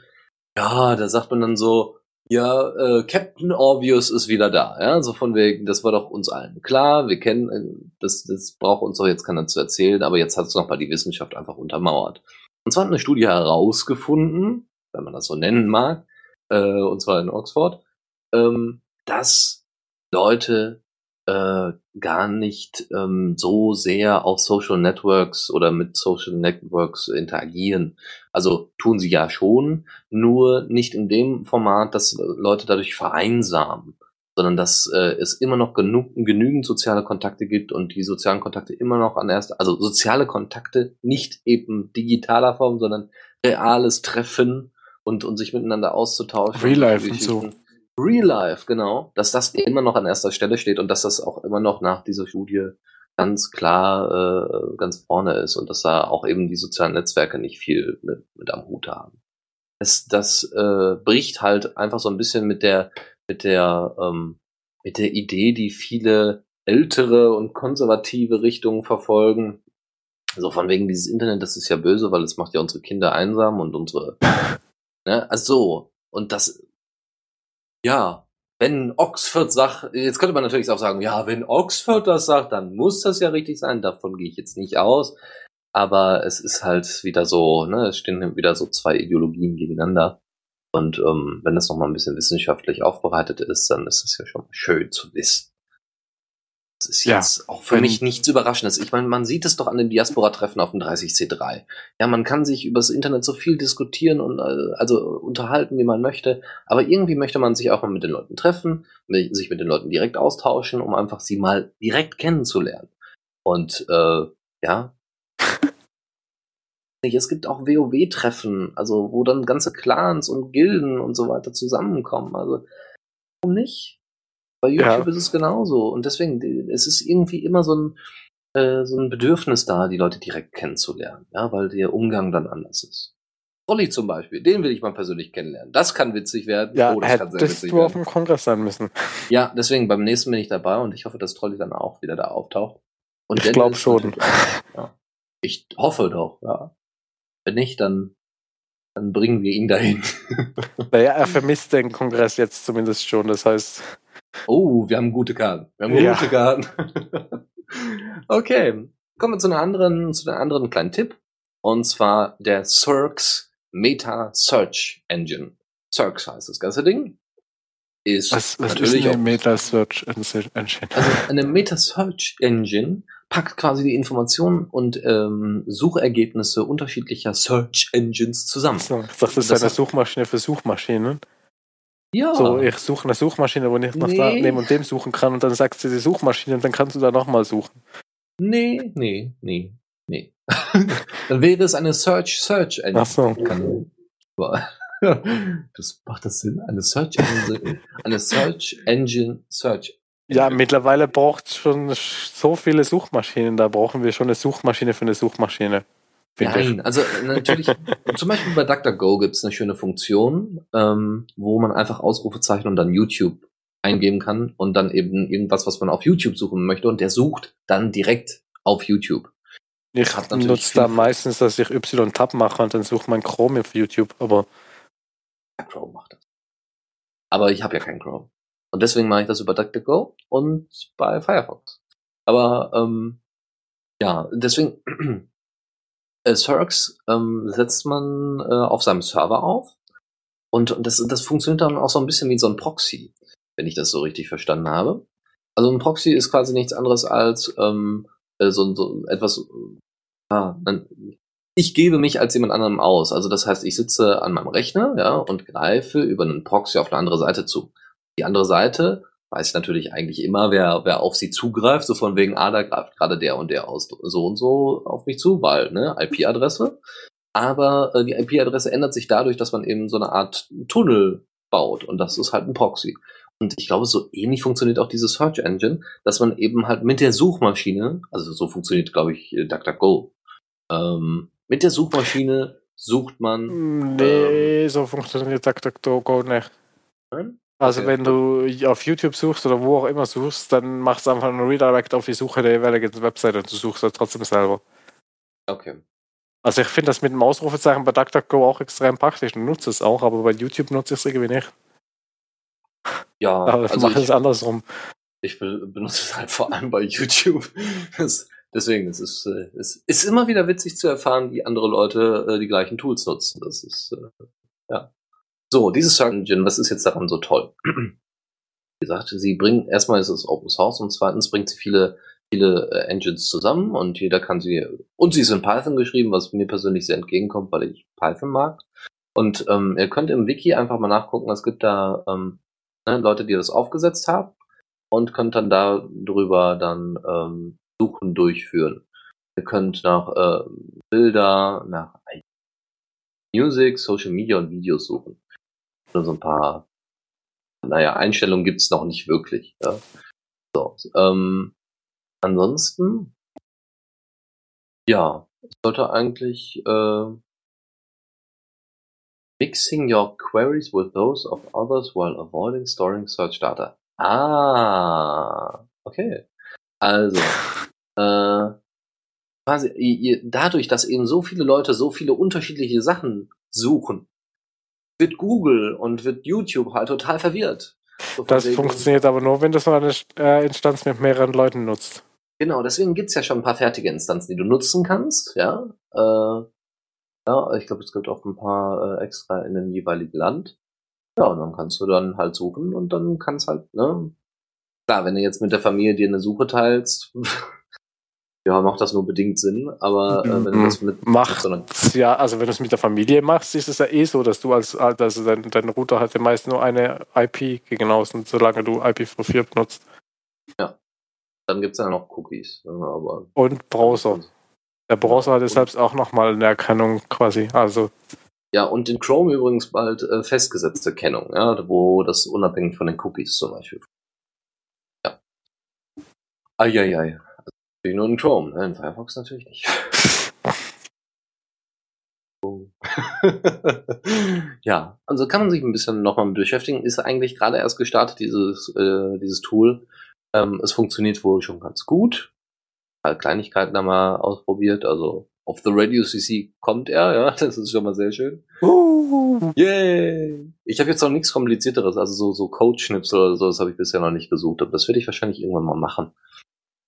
ja, da sagt man dann so, ja, äh, Captain Obvious ist wieder da, ja, so von wegen, das war doch uns allen klar, wir kennen, äh, das, das braucht uns doch jetzt keiner zu erzählen, aber jetzt hat es nochmal die Wissenschaft einfach untermauert. Und zwar hat eine Studie herausgefunden, wenn man das so nennen mag, äh, und zwar in Oxford, ähm, dass Leute äh, gar nicht ähm, so sehr auf Social Networks oder mit Social Networks interagieren. Also tun sie ja schon, nur nicht in dem Format, dass Leute dadurch vereinsamen, sondern dass äh, es immer noch genug, genügend soziale Kontakte gibt und die sozialen Kontakte immer noch an erster, also soziale Kontakte nicht eben digitaler Form, sondern reales Treffen und, und sich miteinander auszutauschen. Real Life und so. Real Life, genau, dass das immer noch an erster Stelle steht und dass das auch immer noch nach dieser Studie ganz klar äh, ganz vorne ist und dass da auch eben die sozialen Netzwerke nicht viel mit, mit am Hut haben. Es, das äh, bricht halt einfach so ein bisschen mit der mit der ähm, mit der Idee, die viele ältere und konservative Richtungen verfolgen. So von wegen dieses Internet, das ist ja böse, weil es macht ja unsere Kinder einsam und unsere ne, also so und das ja, wenn Oxford sagt, jetzt könnte man natürlich auch sagen, ja, wenn Oxford das sagt, dann muss das ja richtig sein. Davon gehe ich jetzt nicht aus. Aber es ist halt wieder so, ne, es stehen wieder so zwei Ideologien gegeneinander. Und ähm, wenn das nochmal ein bisschen wissenschaftlich aufbereitet ist, dann ist es ja schon schön zu wissen. Das ist ja, jetzt auch für mich nichts Überraschendes. Ich meine, man sieht es doch an den Diaspora-Treffen auf dem 30C3. Ja, man kann sich übers Internet so viel diskutieren und äh, also unterhalten, wie man möchte. Aber irgendwie möchte man sich auch mal mit den Leuten treffen, sich mit den Leuten direkt austauschen, um einfach sie mal direkt kennenzulernen. Und äh, ja. es gibt auch WoW-Treffen, also wo dann ganze Clans und Gilden und so weiter zusammenkommen. Also warum nicht? Bei YouTube ja. ist es genauso. Und deswegen, es ist irgendwie immer so ein, äh, so ein Bedürfnis da, die Leute direkt kennenzulernen, ja, weil der Umgang dann anders ist. Olli zum Beispiel, den will ich mal persönlich kennenlernen. Das kann witzig werden. Ja, oh, das kann sehr witzig du werden. auf dem Kongress sein müssen. Ja, deswegen beim nächsten bin ich dabei und ich hoffe, dass Trolli dann auch wieder da auftaucht. Und ich glaube schon. Ja. Ich hoffe doch, ja. Wenn nicht, dann, dann bringen wir ihn dahin. Naja, er vermisst den Kongress jetzt zumindest schon. Das heißt, Oh, wir haben gute Karten. Wir haben ja. gute Karten. okay. Kommen wir zu einer anderen, zu einem anderen kleinen Tipp. Und zwar der Cirx Meta Search Engine. Cirx heißt das ganze Ding. ist Was, was ist natürlich eine auch, Meta-Search Engine? also eine Meta-Search-Engine packt quasi die Informationen und ähm, Suchergebnisse unterschiedlicher Search-Engines zusammen. So, ich dachte, das ist Das eine hat- Suchmaschine für Suchmaschinen. Ja, So, ich suche eine Suchmaschine, wo ich nach da, Nee. dem und dem suchen kann und dann sagt sie die Suchmaschine und dann kannst du da nochmal suchen. nee, nee, nee, nee. Dann wäre es eine Search-Search-Engine. Ach so. kann. Aber- Das macht das Sinn? Eine Search Engine, eine Search Engine Search. Ja, mittlerweile braucht es schon so viele Suchmaschinen. Da brauchen wir schon eine Suchmaschine für eine Suchmaschine. Nein, also natürlich, zum Beispiel bei DuckDuckGo gibt es eine schöne Funktion, ähm, wo man einfach Ausrufezeichen und dann YouTube eingeben kann und dann eben irgendwas, was man auf YouTube suchen möchte und der sucht dann direkt auf YouTube. Ich nutze da meistens, dass ich Y-Tab mache und dann suche mein Chrome auf YouTube. Aber Ja, Chrome macht das. Aber ich habe ja keinen Chrome. Und deswegen mache ich das über DuckDuckGo und bei Firefox. Aber ähm, ja, deswegen Cirx ähm, setzt man äh, auf seinem Server auf und und das, das funktioniert dann auch so ein bisschen wie so ein Proxy, wenn ich das so richtig verstanden habe. Also ein Proxy ist quasi nichts anderes als ähm, äh, so, so etwas. Äh, ah, ich gebe mich als jemand anderem aus. Also das heißt, ich sitze an meinem Rechner ja, und greife über einen Proxy auf eine andere Seite zu. Die andere Seite weiß natürlich eigentlich immer, wer, wer auf sie zugreift, so von wegen, ah, da greift gerade der und der aus so und so auf mich zu, weil, ne, IP-Adresse. Aber äh, die IP-Adresse ändert sich dadurch, dass man eben so eine Art Tunnel baut und das ist halt ein Proxy. Und ich glaube, so ähnlich funktioniert auch diese Search Engine, dass man eben halt mit der Suchmaschine, also so funktioniert, glaube ich, DuckDuckGo, ähm, mit der Suchmaschine sucht man. nee, so funktioniert DuckDuckGo nicht. Nein? Also Okay. wenn du auf YouTube suchst oder wo auch immer suchst, dann machst du einfach einen Redirect auf die Suche der jeweiligen Webseite und du suchst halt trotzdem selber. Okay. Also ich finde das mit dem Ausrufezeichen bei DuckDuckGo auch extrem praktisch und nutze es auch, aber bei YouTube nutze ich es irgendwie nicht. Ja, Aber ich also mache es ich, andersrum. ich be- benutze es halt vor allem bei YouTube. Das, deswegen, es ist, äh, es ist immer wieder witzig zu erfahren, wie andere Leute äh, die gleichen Tools nutzen. Das ist, äh, ja. So, dieses Search Engine, was ist jetzt daran so toll? Wie gesagt, sie bringen, erstmal ist es Open Source und zweitens bringt sie viele, viele äh, Engines zusammen und jeder kann sie, und sie ist in Python geschrieben, was mir persönlich sehr entgegenkommt, weil ich Python mag. Und ähm, ihr könnt im Wiki einfach mal nachgucken, es gibt da ähm, ne, Leute, die das aufgesetzt haben und könnt dann darüber dann ähm, Suchen durchführen. Ihr könnt nach äh, Bilder, nach Music, Social Media und Videos suchen. So ein paar, naja, Einstellungen gibt's noch nicht wirklich. Ja. So, ähm, ansonsten, ja, es sollte eigentlich äh, mixing your queries with those of others while avoiding storing search data. Ah, okay. Also, äh, quasi, dadurch, dass eben so viele Leute so viele unterschiedliche Sachen suchen, wird Google und wird YouTube halt total verwirrt. So Das funktioniert aber nur, wenn du so eine äh, Instanz mit mehreren Leuten nutzt. Genau, deswegen gibt's ja schon ein paar fertige Instanzen, die du nutzen kannst, ja. Äh, ja, ich glaube, es gibt auch ein paar äh, extra in dem jeweiligen Land. Ja, und dann kannst du dann halt suchen und dann kannst halt, ne? Klar, wenn du jetzt mit der Familie dir eine Suche teilst, ja, macht das nur bedingt Sinn, aber äh, wenn du das mit Macht so einer- ja, also wenn du es mit der Familie machst, ist es ja eh so, dass du als, also dein, dein Router hat ja meist nur eine IP gegen außen, solange du IPv4 benutzt. dann gibt's ja noch Cookies. ja, Aber Und Browser. Der Browser hat deshalb auch nochmal eine Erkennung quasi. Also, Ja, und in Chrome übrigens bald äh, festgesetzte Kennung, ja, wo das unabhängig von den Cookies zum Beispiel. Ja. Eieiei. Natürlich nur in Chrome, ne? in Firefox natürlich nicht. Ja, also kann man sich ein bisschen nochmal beschäftigen. Ist eigentlich gerade erst gestartet, dieses, äh, dieses Tool. Ähm, es funktioniert wohl schon ganz gut. Halt Kleinigkeiten haben wir ausprobiert. Also auf The Radio CC kommt er, ja, das ist schon mal sehr schön. uh, Yay! Ich habe jetzt noch nichts komplizierteres, also so, so Code-Schnipsel oder so, das habe ich bisher noch nicht gesucht, aber das werde ich wahrscheinlich irgendwann mal machen.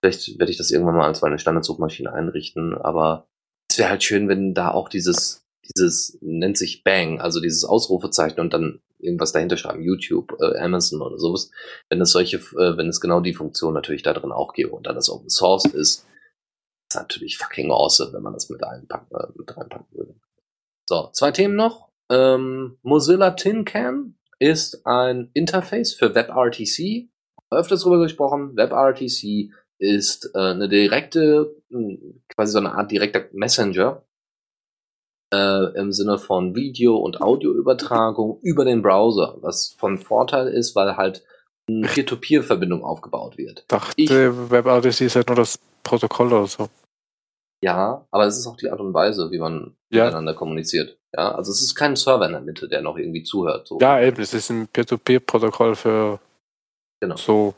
Vielleicht werde ich das irgendwann mal als meine Standardsuchmaschine einrichten, aber es wäre halt schön, wenn da auch dieses, dieses nennt sich Bang, also dieses Ausrufezeichen und dann irgendwas dahinter schreiben, YouTube, äh, Amazon oder sowas, wenn es solche, äh, wenn es genau die Funktion natürlich da drin auch gäbe und dann das Open Source ist, ist natürlich fucking awesome, wenn man das mit äh, mit reinpacken würde. So, zwei Themen noch. Ähm, Mozilla Tin Can ist ein Interface für WebRTC. Öfters drüber gesprochen. WebRTC ist äh, eine direkte, hm, quasi so eine Art direkter Messenger äh, im Sinne von Video- und Audioübertragung über den Browser, was von Vorteil ist, weil halt eine Peer-to-Peer-Verbindung aufgebaut wird. Dachte, Ich- WebRTC ist halt nur das Protokoll oder so. Ja, aber es ist auch die Art und Weise, wie man Ja. miteinander kommuniziert. Ja, also es ist kein Server in der Mitte, der noch irgendwie zuhört. So. Ja, eben, es ist ein Peer-to-Peer-Protokoll für Genau. so.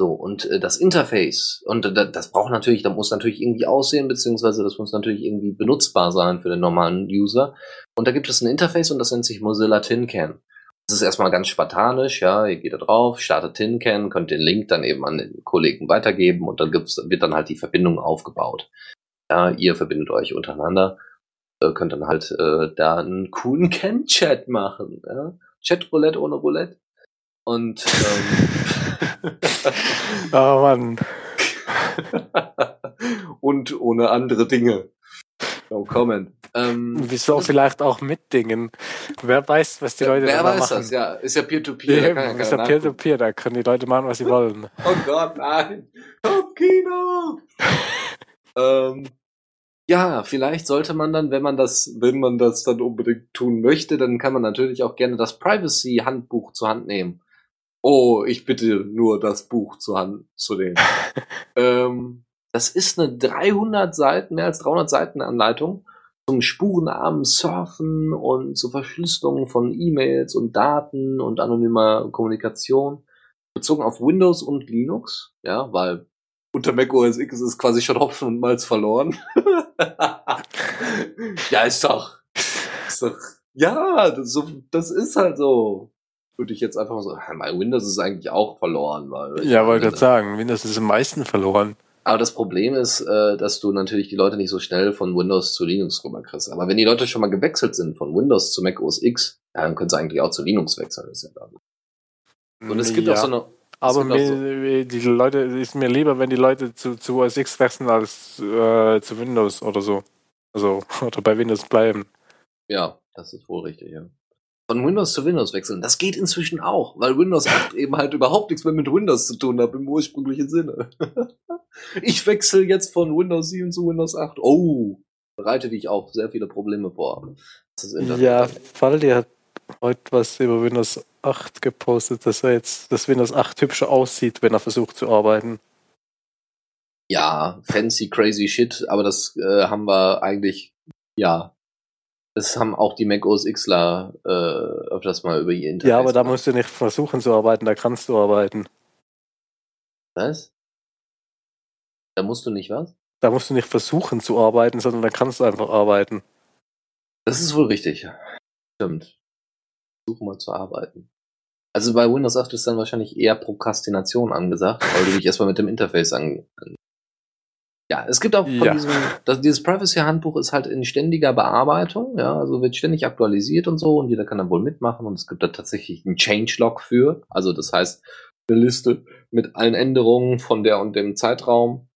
So, und äh, das Interface, und äh, da- das braucht natürlich, da muss natürlich irgendwie aussehen, beziehungsweise das muss natürlich irgendwie benutzbar sein für den normalen User. Und da gibt es ein Interface und das nennt sich Mozilla Tin Can. Das ist erstmal ganz spartanisch, ja, ihr geht da drauf, startet Tin Can, könnt den Link dann eben an den Kollegen weitergeben und dann gibt's, wird dann halt die Verbindung aufgebaut. Ja, ihr verbindet euch untereinander, äh, könnt dann halt äh, da einen coolen Can-Chat machen, ja. Chat-Roulette ohne Roulette. Und ähm, Oh Mann. und ohne andere Dinge. No comment. Ähm, Wieso vielleicht auch mit Dingen? Wer weiß, was die Leute wer weiß machen. das? Ja, ist ja Peer-to-Peer. da Ja, ist ja Peer-to-Peer, da können die Leute machen, was sie wollen. Oh Gott, nein. Kopfkino. ähm, ja, vielleicht sollte man dann, wenn man das, wenn man das dann unbedingt tun möchte, dann kann man natürlich auch gerne das Privacy-Handbuch zur Hand nehmen. Oh, ich bitte nur das Buch zur Hand zu nehmen. ähm, das ist eine 300 Seiten, mehr als 300 Seiten Anleitung zum spurenarmen Surfen und zur Verschlüsselung von E-Mails und Daten und anonymer Kommunikation. Bezogen auf Windows und Linux, ja, weil unter Mac OS X ist quasi schon Hopfen und Malz verloren. ja, ist doch, ist doch, ja, das, das ist halt so. Würde ich jetzt einfach mal so, mein Windows ist eigentlich auch verloren, weil. Ja, wollte gerade sagen, Windows ist am meisten verloren. Aber das Problem ist, äh, dass du natürlich die Leute nicht so schnell von Windows zu Linux rüberkriegst. Aber wenn die Leute schon mal gewechselt sind von Windows zu Mac OS X, dann können sie eigentlich auch zu Linux wechseln. Ist ja da. Und es gibt ja, auch so eine. Aber auch so- mir, die Leute, ist mir lieber, wenn die Leute zu, zu OS X wechseln als äh, zu Windows oder so. Also, oder bei Windows bleiben. Ja, das ist wohl richtig, ja. Von Windows zu Windows wechseln. Das geht inzwischen auch, weil Windows 8 eben halt überhaupt nichts mehr mit Windows zu tun hat, im ursprünglichen Sinne. ich wechsle jetzt von Windows 7 zu Windows 8. Oh, bereite dich auch sehr viele Probleme vor. Ja, Faldi hat heute was über Windows 8 gepostet, dass er jetzt, dass Windows 8 hübscher aussieht, wenn er versucht zu arbeiten. ja, fancy, crazy shit, aber das äh, haben wir eigentlich, ja, das haben auch die Mac OS Xler äh, öfters mal über ihr Interface Ja, aber da musst du nicht versuchen zu arbeiten, da kannst du arbeiten. Was? Da musst du nicht was? Da musst du nicht versuchen zu arbeiten, sondern da kannst du einfach arbeiten. Das ist wohl richtig. Stimmt. Versuch mal zu arbeiten. Also bei Windows 8 ist dann wahrscheinlich eher Prokrastination angesagt, weil du dich erstmal mit dem Interface an. an ja, es gibt auch von Ja. diesem, das, dieses Privacy-Handbuch ist halt in ständiger Bearbeitung, ja, also wird ständig aktualisiert und so und jeder kann dann wohl mitmachen und es gibt da tatsächlich einen Changelog für, also das heißt eine Liste mit allen Änderungen von der und dem Zeitraum.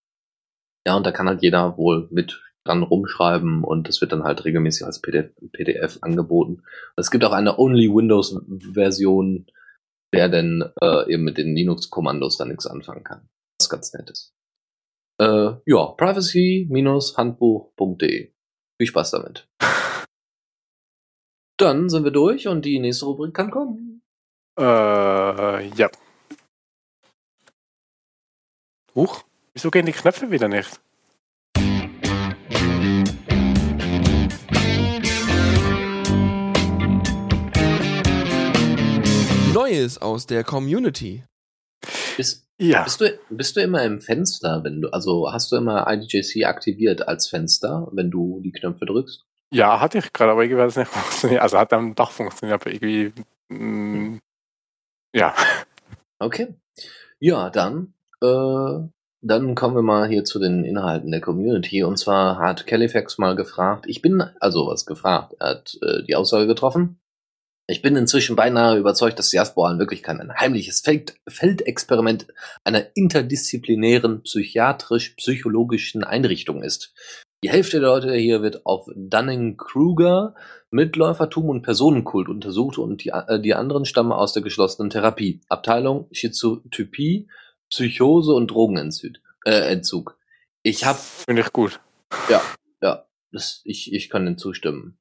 Ja, und da kann halt jeder wohl mit dran rumschreiben und das wird dann halt regelmäßig als PDF, PDF angeboten. Es gibt auch eine Only Windows Version, der denn äh, eben mit den Linux-Kommandos dann nichts anfangen kann. Was ganz nett ist. Äh, ja, privacy-handbuch.de. Viel Spaß damit. Dann sind wir durch und die nächste Rubrik kann kommen. Äh, ja. Huch, wieso gehen die Knöpfe wieder nicht? Neues aus der Community. Bist, Ja. bist, du, bist du immer im Fenster, wenn du, also hast du immer IDJC aktiviert als Fenster, wenn du die Knöpfe drückst? Ja, hatte ich gerade, aber irgendwie hat es nicht funktioniert. Also hat dann doch funktioniert, aber irgendwie. mm, ja. Okay. Ja, dann, äh, dann kommen wir mal hier zu den Inhalten der Community. Und zwar hat Califax mal gefragt, ich bin, also was gefragt, er hat äh, die Aussage getroffen. Ich bin inzwischen beinahe überzeugt, dass Jaspor in Wirklichkeit ein heimliches Feld Feldexperiment einer interdisziplinären psychiatrisch-psychologischen Einrichtung ist. Die Hälfte der Leute hier wird auf Dunning-Kruger, Mitläufertum und Personenkult untersucht und die, äh, die anderen stammen aus der geschlossenen Therapie. Abteilung Schizotypie, Psychose und Drogenentzug. Äh, Entzug. Ich hab. Finde ich gut. Ja, ja. Das, ich, ich kann dem zustimmen.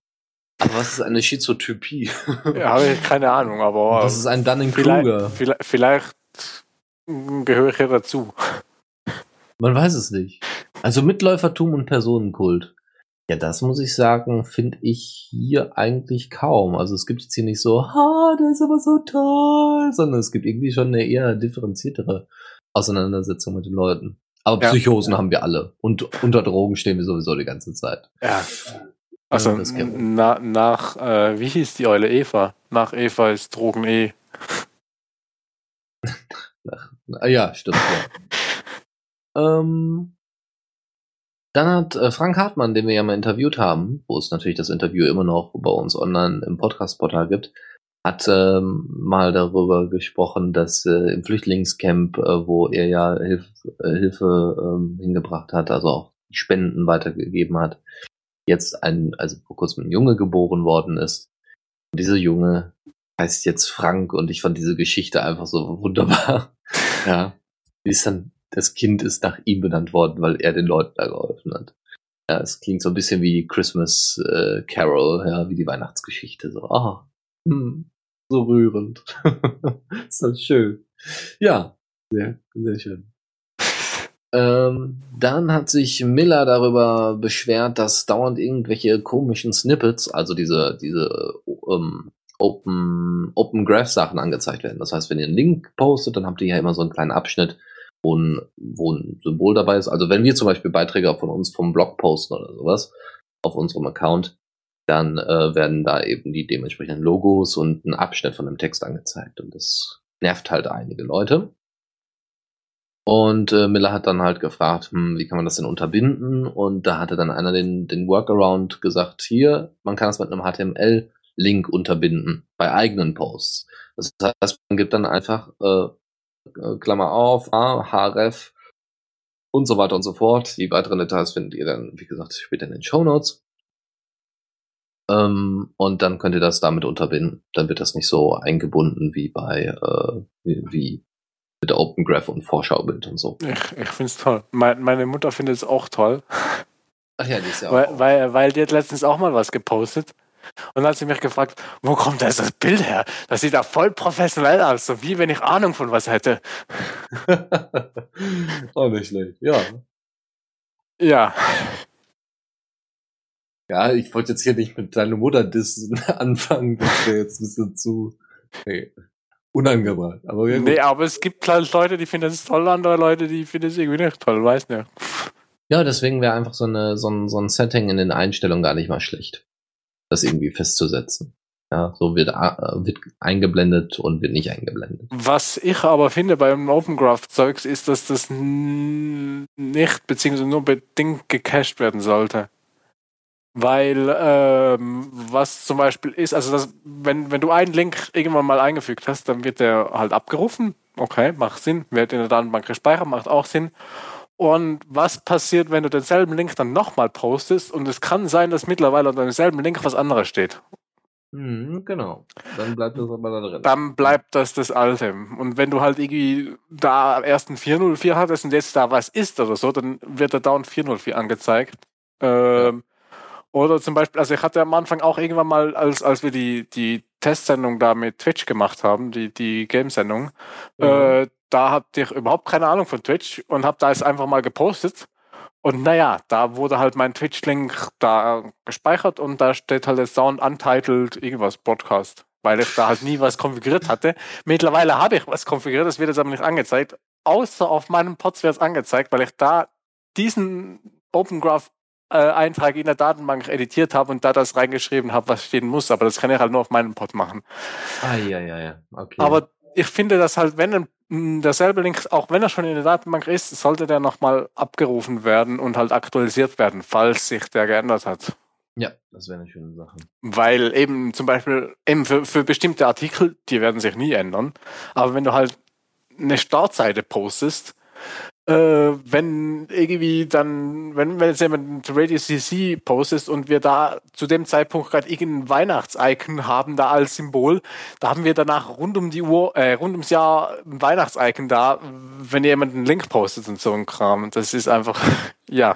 Aber was ist eine Schizotypie? Ja, habe ich keine Ahnung, aber. Das ist ein Dunning-Kruger. Vielleicht, vielleicht, gehöre ich ja dazu. Man weiß es nicht. Also Mitläufertum und Personenkult. Ja, das muss ich sagen, finde ich hier eigentlich kaum. Also es gibt jetzt hier nicht so, ha, das ist aber so toll, sondern es gibt irgendwie schon eine eher differenziertere Auseinandersetzung mit den Leuten. Aber ja. Psychosen haben wir alle. Und unter Drogen stehen wir sowieso die ganze Zeit. Ja. Also na, nach, äh, wie hieß die Eule Eva? Nach Eva ist Drogen nach, ja, stimmt. Ja. ähm, dann hat äh, Frank Hartmann, den wir ja mal interviewt haben, wo es natürlich das Interview immer noch bei uns online im Podcast-Portal gibt, hat ähm, mal darüber gesprochen, dass äh, im Flüchtlingscamp, äh, wo er ja Hilf, äh, Hilfe ähm, hingebracht hat, also auch Spenden weitergegeben hat, jetzt ein, also vor kurzem ein Junge geboren worden ist. Und dieser Junge heißt jetzt Frank und ich fand diese Geschichte einfach so wunderbar. ja. Wie ist dann, das Kind ist nach ihm benannt worden, weil er den Leuten da geholfen hat. Ja, es klingt so ein bisschen wie Christmas äh, Carol, ja, wie die Weihnachtsgeschichte. So, ah, hm, so rührend. ist das schön. Ja, sehr, sehr schön. Ähm, dann hat sich Miller darüber beschwert, dass dauernd irgendwelche komischen Snippets, also diese, diese ähm, Open, Open Graph Sachen angezeigt werden. Das heißt, wenn ihr einen Link postet, dann habt ihr ja immer so einen kleinen Abschnitt, wo ein, wo ein Symbol dabei ist. Also wenn wir zum Beispiel Beiträge von uns vom Blog posten oder sowas auf unserem Account, dann äh, werden da eben die dementsprechenden Logos und ein Abschnitt von dem Text angezeigt. Und das nervt halt einige Leute. Und äh, Miller hat dann halt gefragt, hm, wie kann man das denn unterbinden? Und da hatte dann einer den, den Workaround gesagt, hier, man kann das mit einem HTML-Link unterbinden bei eigenen Posts. Das heißt, man gibt dann einfach äh, äh Klammer auf, A, href und so weiter und so fort. Die weiteren Details findet ihr dann, wie gesagt, später in den Show Notes. Ähm, und dann könnt ihr das damit unterbinden. Dann wird das nicht so eingebunden wie bei äh, wie, wie mit Open Graph und Vorschaubild und so. Ich, ich finde es toll. Mein, meine Mutter findet es auch toll. Ach ja, die ist ja weil, auch. Weil, weil die hat letztens auch mal was gepostet. Und dann hat sie mich gefragt, wo kommt das, das Bild her? Das sieht da voll professionell aus, so wie wenn ich Ahnung von was hätte. auch nicht schlecht, ja. Ja. Ja, ich wollte jetzt hier nicht mit deiner Mutter dissen anfangen, das wäre jetzt ein bisschen zu nee, unangebracht. Aber nee, aber es gibt halt Leute, die finden es toll, andere Leute, die finden es irgendwie nicht toll, weiß nicht. Ja, deswegen wäre einfach so, eine, so, ein, so ein Setting in den Einstellungen gar nicht mal schlecht. Das irgendwie festzusetzen. Ja, so wird, äh, wird eingeblendet und wird nicht eingeblendet. Was ich aber finde beim Open Graph Zeugs ist, dass das nicht beziehungsweise nur bedingt gecached werden sollte. Weil ähm, was zum Beispiel ist, also das, wenn, wenn du einen Link irgendwann mal eingefügt hast, dann wird der halt abgerufen. Okay, macht Sinn. Wird in der Datenbank gespeichert, macht auch Sinn. Und was passiert, wenn du denselben Link dann nochmal postest und es kann sein, dass mittlerweile unter demselben Link was anderes steht? Mhm, genau. Dann bleibt das aber da drin. Dann bleibt das das Alte. Und wenn du halt irgendwie da erst ein 404 hattest und jetzt da was ist oder so, dann wird da dauernd 404 angezeigt. Ähm, ja. Oder zum Beispiel, also ich hatte am Anfang auch irgendwann mal, als, als wir die, die Testsendung da mit Twitch gemacht haben, die, die Game-Sendung, mhm. äh, da hatte ich überhaupt keine Ahnung von Twitch und habe da es einfach mal gepostet. Und naja, da wurde halt mein Twitch-Link da gespeichert und da steht halt der Sound untitled irgendwas Podcast, weil ich da halt nie was konfiguriert hatte. Mittlerweile habe ich was konfiguriert, das wird jetzt aber nicht angezeigt. Außer auf meinem Pods wird es angezeigt, weil ich da diesen Open Graph Eintrag in der Datenbank editiert habe und da das reingeschrieben habe, was stehen muss. Aber das kann ich halt nur auf meinem Pod machen. Ah, ja, ja, ja. Okay. Aber ich finde, dass halt, wenn ein, derselbe Link, auch wenn er schon in der Datenbank ist, sollte der nochmal abgerufen werden und halt aktualisiert werden, falls sich der geändert hat. Ja, das wäre eine schöne Sache. Weil eben zum Beispiel eben für, für bestimmte Artikel, die werden sich nie ändern. Aber wenn du halt eine Startseite postest, äh, wenn irgendwie dann, wenn, wenn jetzt jemand Radio CC postest und wir da zu dem Zeitpunkt gerade irgendein Weihnachts-Icon haben da als Symbol, da haben wir danach rund um die Uhr, äh, rund ums Jahr ein Weihnachts-Icon da, wenn jemand einen Link postet und so ein Kram. Das ist einfach, ja.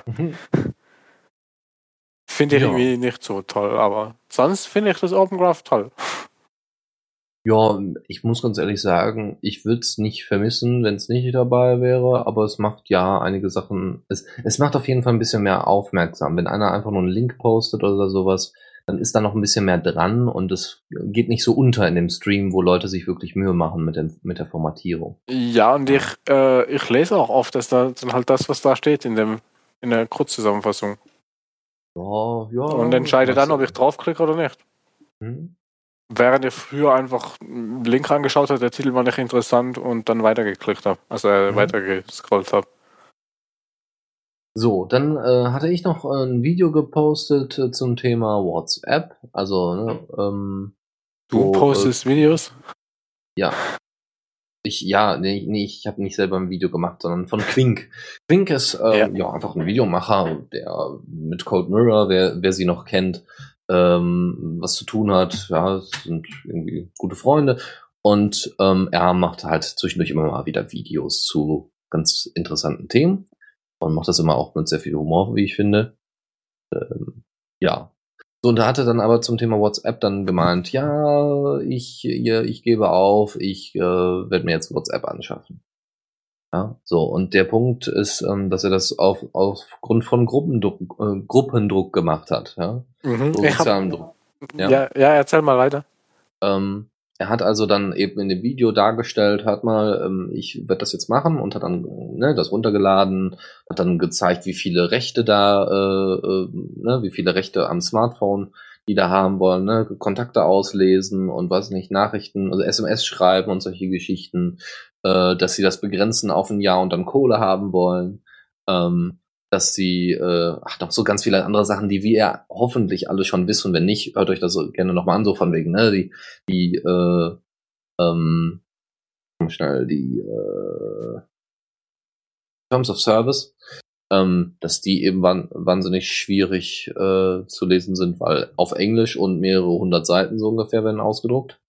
Finde ich Ja. irgendwie nicht so toll, aber sonst finde ich das Open Graph toll. Ja, ich muss ganz ehrlich sagen, ich würde es nicht vermissen, wenn es nicht dabei wäre, aber es macht ja einige Sachen, es, es macht auf jeden Fall ein bisschen mehr aufmerksam. Wenn einer einfach nur einen Link postet oder sowas, dann ist da noch ein bisschen mehr dran und es geht nicht so unter in dem Stream, wo Leute sich wirklich Mühe machen mit, dem, mit der Formatierung. Ja, und ich, äh, ich lese auch oft, dass da dann halt das, was da steht in dem in der Kurzzusammenfassung. Ja, ja. und entscheide dann, ob ich draufklicke oder nicht. Hm? Während ich früher einfach einen Link angeschaut habe, der Titel war nicht interessant und dann weitergeklickt habe. Also äh, Mhm. weitergescrollt habe. So, dann äh, hatte ich noch ein Video gepostet äh, zum Thema WhatsApp. Also, ne, ähm, Du wo, äh, postest Videos? Ja. Ich, ja, nee, nee ich habe nicht selber ein Video gemacht, sondern von Quink. Quink ist äh, Ja. ja. einfach ein Videomacher, der mit Cold Mirror, wer, wer sie noch kennt, ähm, was zu tun hat. Ja, sind irgendwie gute Freunde. Und ähm, er macht halt zwischendurch immer mal wieder Videos zu ganz interessanten Themen und macht das immer auch mit sehr viel Humor, wie ich finde. Ähm, ja, so, und da hatte dann aber zum Thema WhatsApp dann gemeint, ja, ich, ja, ich gebe auf, ich äh, werde mir jetzt WhatsApp anschaffen. Ja, so, und der Punkt ist, ähm, dass er das auf, aufgrund von Gruppendruck, äh, Gruppendruck gemacht hat, ja. Mhm. So sozialen Druck. ja. Ja. Ja, erzähl mal weiter. Ähm, er hat also dann eben in dem Video dargestellt, hat mal, ähm, ich werde das jetzt machen und hat dann ne, das runtergeladen, hat dann gezeigt, wie viele Rechte da, äh, äh, ne, wie viele Rechte am Smartphone die da haben wollen, ne, Kontakte auslesen und was nicht, Nachrichten, also SMS schreiben und solche Geschichten, äh, dass sie das begrenzen auf ein Jahr und dann Kohle haben wollen, ähm, dass sie, äh, ach, noch so ganz viele andere Sachen, die wir hoffentlich alle schon wissen. Wenn nicht, hört euch das gerne nochmal an, so von wegen, ne, die, die, äh, ähm, schnell, die, äh, Terms of Service, ähm, dass die eben wahnsinnig schwierig äh, zu lesen sind, weil auf Englisch und mehrere hundert Seiten so ungefähr werden ausgedruckt.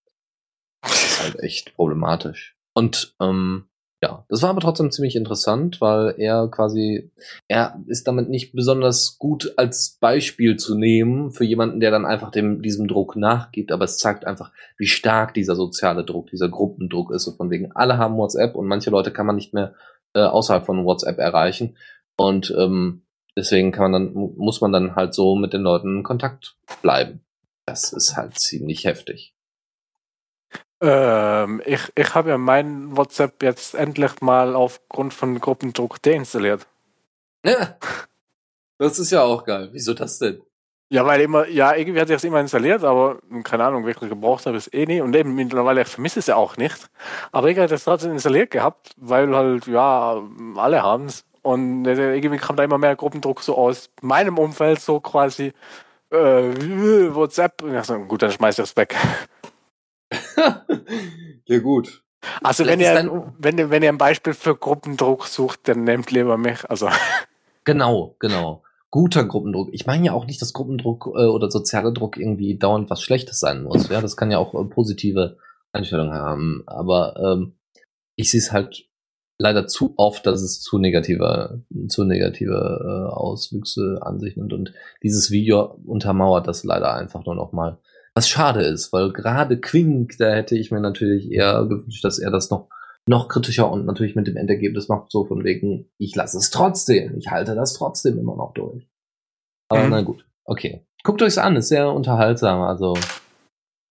Das ist halt echt problematisch. Und ähm, ja, das war aber trotzdem ziemlich interessant, weil er quasi, er ist damit nicht besonders gut als Beispiel zu nehmen für jemanden, der dann einfach dem, diesem Druck nachgibt, aber es zeigt einfach, wie stark dieser soziale Druck, dieser Gruppendruck ist. So von wegen, alle haben WhatsApp und manche Leute kann man nicht mehr äh, außerhalb von WhatsApp erreichen. Und ähm, deswegen kann man dann, mu- muss man dann halt so mit den Leuten in Kontakt bleiben. Das ist halt ziemlich heftig. Ähm, ich ich habe ja mein WhatsApp jetzt endlich mal aufgrund von Gruppendruck deinstalliert. Ja. Das ist ja auch geil. Wieso das denn? Ja, weil immer, ja, irgendwie hatte ich es immer installiert, aber keine Ahnung, wirklich gebraucht habe ich es eh nie. Und eben mittlerweile, ich vermisse es ja auch nicht. Aber ich hatte es trotzdem installiert gehabt, weil halt, ja, alle haben es. Und irgendwie kam da immer mehr Gruppendruck so aus meinem Umfeld, so quasi äh, WhatsApp. Und ich dachte, gut, dann schmeiß ich es weg. ja, gut. Also Vielleicht wenn ihr, wenn, ihr, wenn ihr ein Beispiel für Gruppendruck sucht, dann nehmt lieber mich. Also Genau, genau. Guter Gruppendruck. Ich meine ja auch nicht, dass Gruppendruck äh, oder sozialer Druck irgendwie dauernd was Schlechtes sein muss. Ja, das kann ja auch äh, positive Einstellungen haben. Aber ähm, ich sehe es halt leider zu oft, dass es zu negative, zu negative äh, Auswüchse an sich nimmt. Und dieses Video untermauert das leider einfach nur noch mal. Was schade ist, weil gerade Quink, da hätte ich mir natürlich eher gewünscht, dass er das noch noch kritischer und natürlich mit dem Endergebnis macht so von wegen, ich lasse es trotzdem, ich halte das trotzdem immer noch durch. Aber Mhm. na gut, okay. Guckt euch's an, ist sehr unterhaltsam, also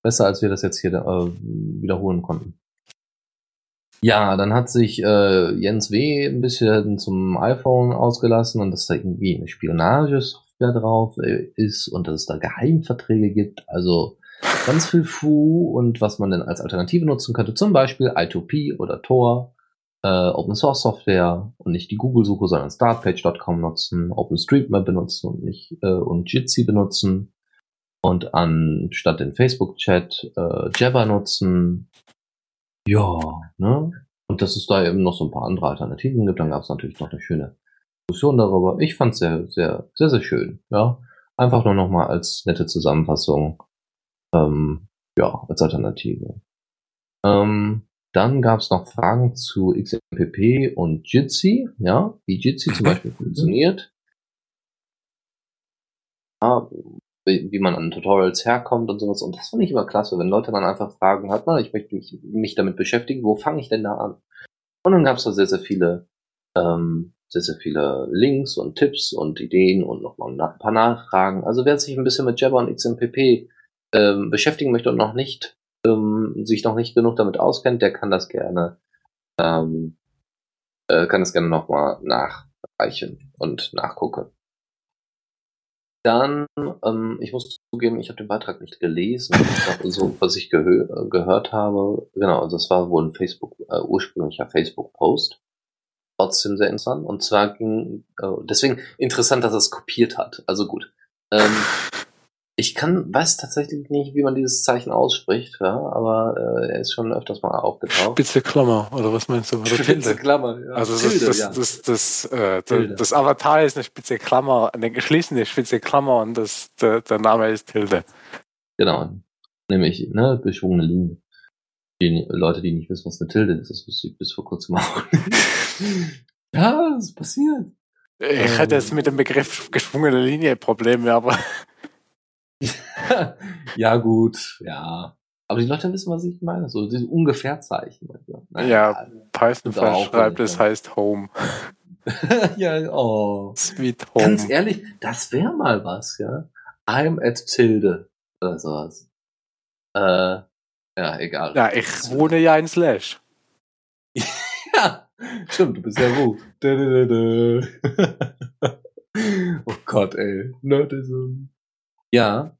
besser als wir das jetzt hier äh, wiederholen konnten. Ja, dann hat sich äh, Jens W. ein bisschen zum iPhone ausgelassen und dass da irgendwie eine Spionagesoftware drauf äh, ist und dass es da Geheimverträge gibt. Also ganz viel Fu und was man denn als Alternative nutzen könnte, zum Beispiel I2P oder Tor, äh, Open Source Software und nicht die Google-Suche, sondern startpage.com nutzen, OpenStreetMap benutzen und nicht äh, und Jitsi benutzen. und anstatt den Facebook-Chat äh, Jabber nutzen. Ja, ne? Und dass es da eben noch so ein paar andere Alternativen gibt. Dann gab es natürlich noch eine schöne Diskussion darüber. Ich fand es sehr, sehr, sehr, sehr schön. Ja, einfach nur noch mal als nette Zusammenfassung. Ähm, ja, als Alternative. Ähm, dann gab es noch Fragen zu XMPP und Jitsi, ja, wie Jitsi zum Beispiel funktioniert. Ja, wie, wie man an Tutorials herkommt und sowas. Und das finde ich immer klasse, wenn Leute dann einfach fragen, hat man, ich möchte mich, mich damit beschäftigen, wo fange ich denn da an? Und dann gab es da sehr, sehr viele, ähm, sehr, sehr viele Links und Tipps und Ideen und nochmal ein paar Nachfragen. Also wer sich ein bisschen mit Jabber und XMPP ähm, beschäftigen möchte und noch nicht, ähm, sich noch nicht genug damit auskennt, der kann das gerne, ähm, äh, kann das gerne nochmal nachreichen und nachgucken. Dann, ähm, ich muss zugeben, ich habe den Beitrag nicht gelesen. so, was ich gehö gehört habe, genau, also das war wohl ein Facebook, äh, ursprünglicher Facebook-Post. Trotzdem sehr interessant. Und zwar ging, äh, deswegen interessant, dass er es kopiert hat. Also gut. Ähm, ich kann, weiß tatsächlich nicht, wie man dieses Zeichen ausspricht, ja, aber äh, er ist schon öfters mal aufgetaucht. Spitze Klammer, oder was meinst du? Oder Spitze Klammer, ja. Also das, Tilde, das, ja. das, das, äh, das, das, Avatar ist eine spitze Klammer, eine geschließene spitze Klammer und das, der, der Name ist Tilde. Genau. Nämlich, ne, geschwungene Linie. Die Leute, die nicht wissen, was eine Tilde ist, das wusste ich bis vor kurzem auch. ja, das ist passiert. Ich hatte jetzt ähm. mit dem Begriff geschwungene Linie Probleme, aber ja, gut, ja. Aber die Leute wissen, was ich meine. So diese Ungefährzeichen. Naja, ja, Python verschreibt, es heißt Home. ja, oh. Sweet Home. Ganz ehrlich, das wäre mal was, ja. I'm at Tilde oder sowas. Äh, ja, egal. Ja, ich wohne ja in Slash. ja, stimmt, du bist ja wo. oh Gott, ey. Nerdism. Ja.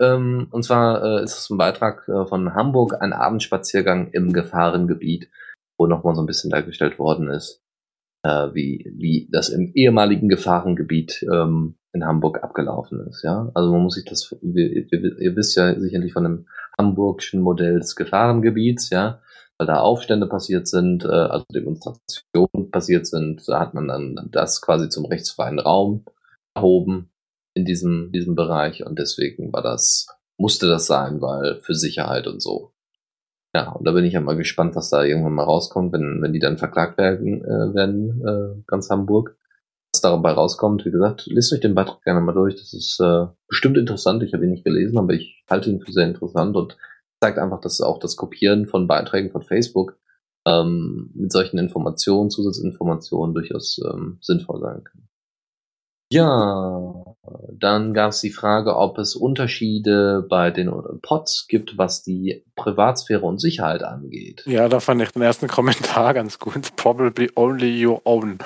Ähm, und zwar äh, ist es ein Beitrag äh, von Hamburg, ein Abendspaziergang im Gefahrengebiet, wo nochmal so ein bisschen dargestellt worden ist, äh, wie, wie das im ehemaligen Gefahrengebiet ähm, in Hamburg abgelaufen ist. Ja, also man muss sich das, ihr, ihr wisst ja sicherlich von dem hamburgischen Modell des Gefahrengebiets, ja, weil da Aufstände passiert sind, äh, also Demonstrationen passiert sind, da hat man dann das quasi zum rechtsfreien Raum erhoben in diesem, diesem Bereich und deswegen war das, musste das sein, weil für Sicherheit und so. Ja, und da bin ich ja mal gespannt, was da irgendwann mal rauskommt, wenn, wenn die dann verklagt werden, äh, werden äh, ganz Hamburg. Was dabei rauskommt, wie gesagt, lest euch den Beitrag gerne mal durch. Das ist äh, bestimmt interessant. Ich habe ihn nicht gelesen, aber ich halte ihn für sehr interessant und zeigt einfach, dass auch das Kopieren von Beiträgen von Facebook ähm, mit solchen Informationen, Zusatzinformationen durchaus ähm, sinnvoll sein kann. Ja, dann gab es die Frage, ob es Unterschiede bei den Pods gibt, was die Privatsphäre und Sicherheit angeht. Ja, da fand ich den ersten Kommentar ganz gut. Probably only your own.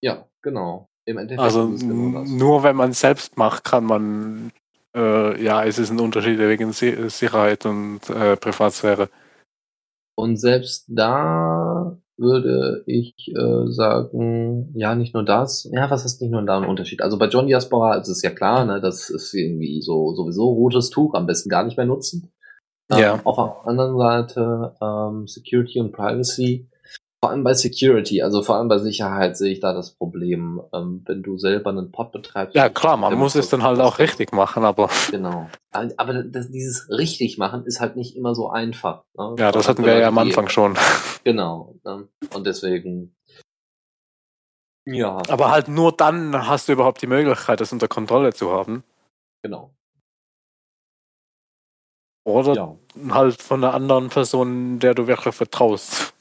Ja, genau. Im Endeffekt also genau nur wenn man selbst macht, kann man, äh, ja, es ist ein Unterschied wegen Sicherheit und äh, Privatsphäre. Und selbst da würde ich äh, sagen, ja, nicht nur das. Ja, was ist nicht nur da ein Unterschied? Also bei John Diaspora ist es ja klar, ne, das ist irgendwie so sowieso rotes Tuch, am besten gar nicht mehr nutzen. Ähm, ja. Auf der anderen Seite ähm, Security und Privacy vor allem bei Security, also vor allem bei Sicherheit sehe ich da das Problem, ähm, wenn du selber einen Pod betreibst. Ja klar, man muss es dann halt auch richtig machen, aber. Genau. Aber das, dieses richtig machen ist halt nicht immer so einfach. Ne? Ja, das hatten wir ja am Anfang schon. Genau. Ne? Und deswegen. Ja. Aber halt nur dann hast du überhaupt die Möglichkeit, das unter Kontrolle zu haben. Genau. Oder ja. halt von einer anderen Person, der du wirklich vertraust.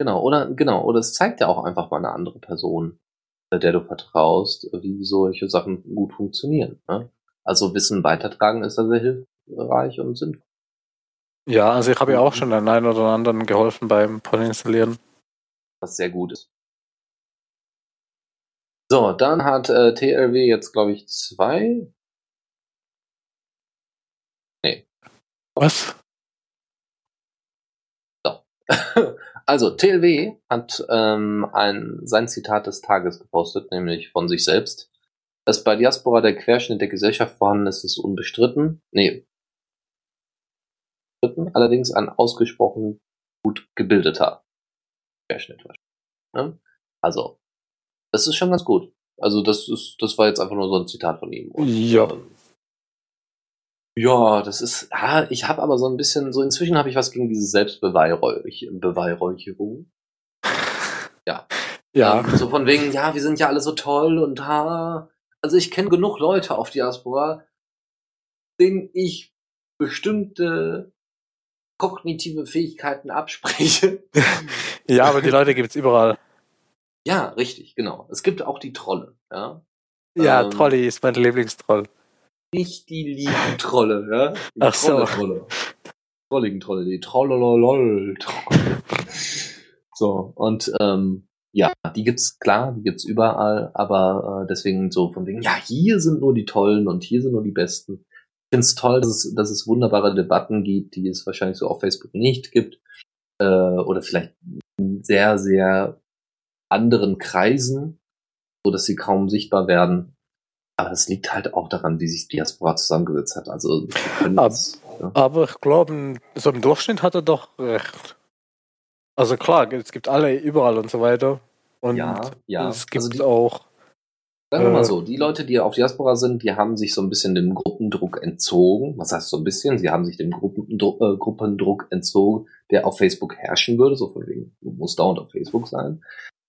Genau, oder genau, oder es zeigt ja auch einfach mal eine andere Person, der du vertraust, wie solche Sachen gut funktionieren. Ne? Also Wissen weitertragen ist da sehr hilfreich und sinnvoll. Ja, also ich habe ja auch schon den einen oder anderen geholfen beim Polinstallieren. Was sehr gut ist. So, dann hat äh, TLW jetzt, glaube ich, zwei. Nee. Was? So. Also, TLW hat ähm, ein, sein Zitat des Tages gepostet, nämlich von sich selbst. Dass bei Diaspora der Querschnitt der Gesellschaft vorhanden ist, ist unbestritten. Nee. Allerdings ein ausgesprochen gut gebildeter Querschnitt. Ne? Also, das ist schon ganz gut. Also, das ist, das war jetzt einfach nur so ein Zitat von ihm. Und, ja. Ähm, ja, das ist, ja, ich habe aber so ein bisschen, so inzwischen habe ich was gegen diese Selbstbeweihräucherung. Ja. Ja. Ähm, so von wegen, ja, wir sind ja alle so toll und ha. Also ich kenne genug Leute auf Diaspora, denen ich bestimmte kognitive Fähigkeiten abspreche. ja, aber die Leute gibt's überall. Ja, richtig, genau. Es gibt auch die Trolle, ja. Ja, ähm, Trolli ist mein Lieblingstroll. Nicht die lieben Trolle, ja? Die Ach so. Trolle. Trolligen Trolle, die Trollololol. so, und ähm, ja, die gibt's klar, die gibt's überall, aber äh, deswegen so von wegen, ja, hier sind nur die Tollen und hier sind nur die Besten. Ich finde es toll, dass es, dass es wunderbare Debatten gibt, die es wahrscheinlich so auf Facebook nicht gibt. Äh, oder vielleicht in sehr, sehr anderen Kreisen, so dass sie kaum sichtbar werden. Aber es liegt halt auch daran, wie sich Diaspora zusammengesetzt hat. Also aber, das, ja. aber ich glaube, so im Durchschnitt hat er doch recht. Also klar, es gibt alle überall und so weiter. Und ja, ja. es gibt also die, auch Sagen wir mal äh. so, die Leute, die auf Diaspora sind, die haben sich so ein bisschen dem Gruppendruck entzogen. Was heißt so ein bisschen? Sie haben sich dem Gruppendruck, äh, Gruppendruck entzogen, der auf Facebook herrschen würde, so von wegen, du musst dauernd auf Facebook sein.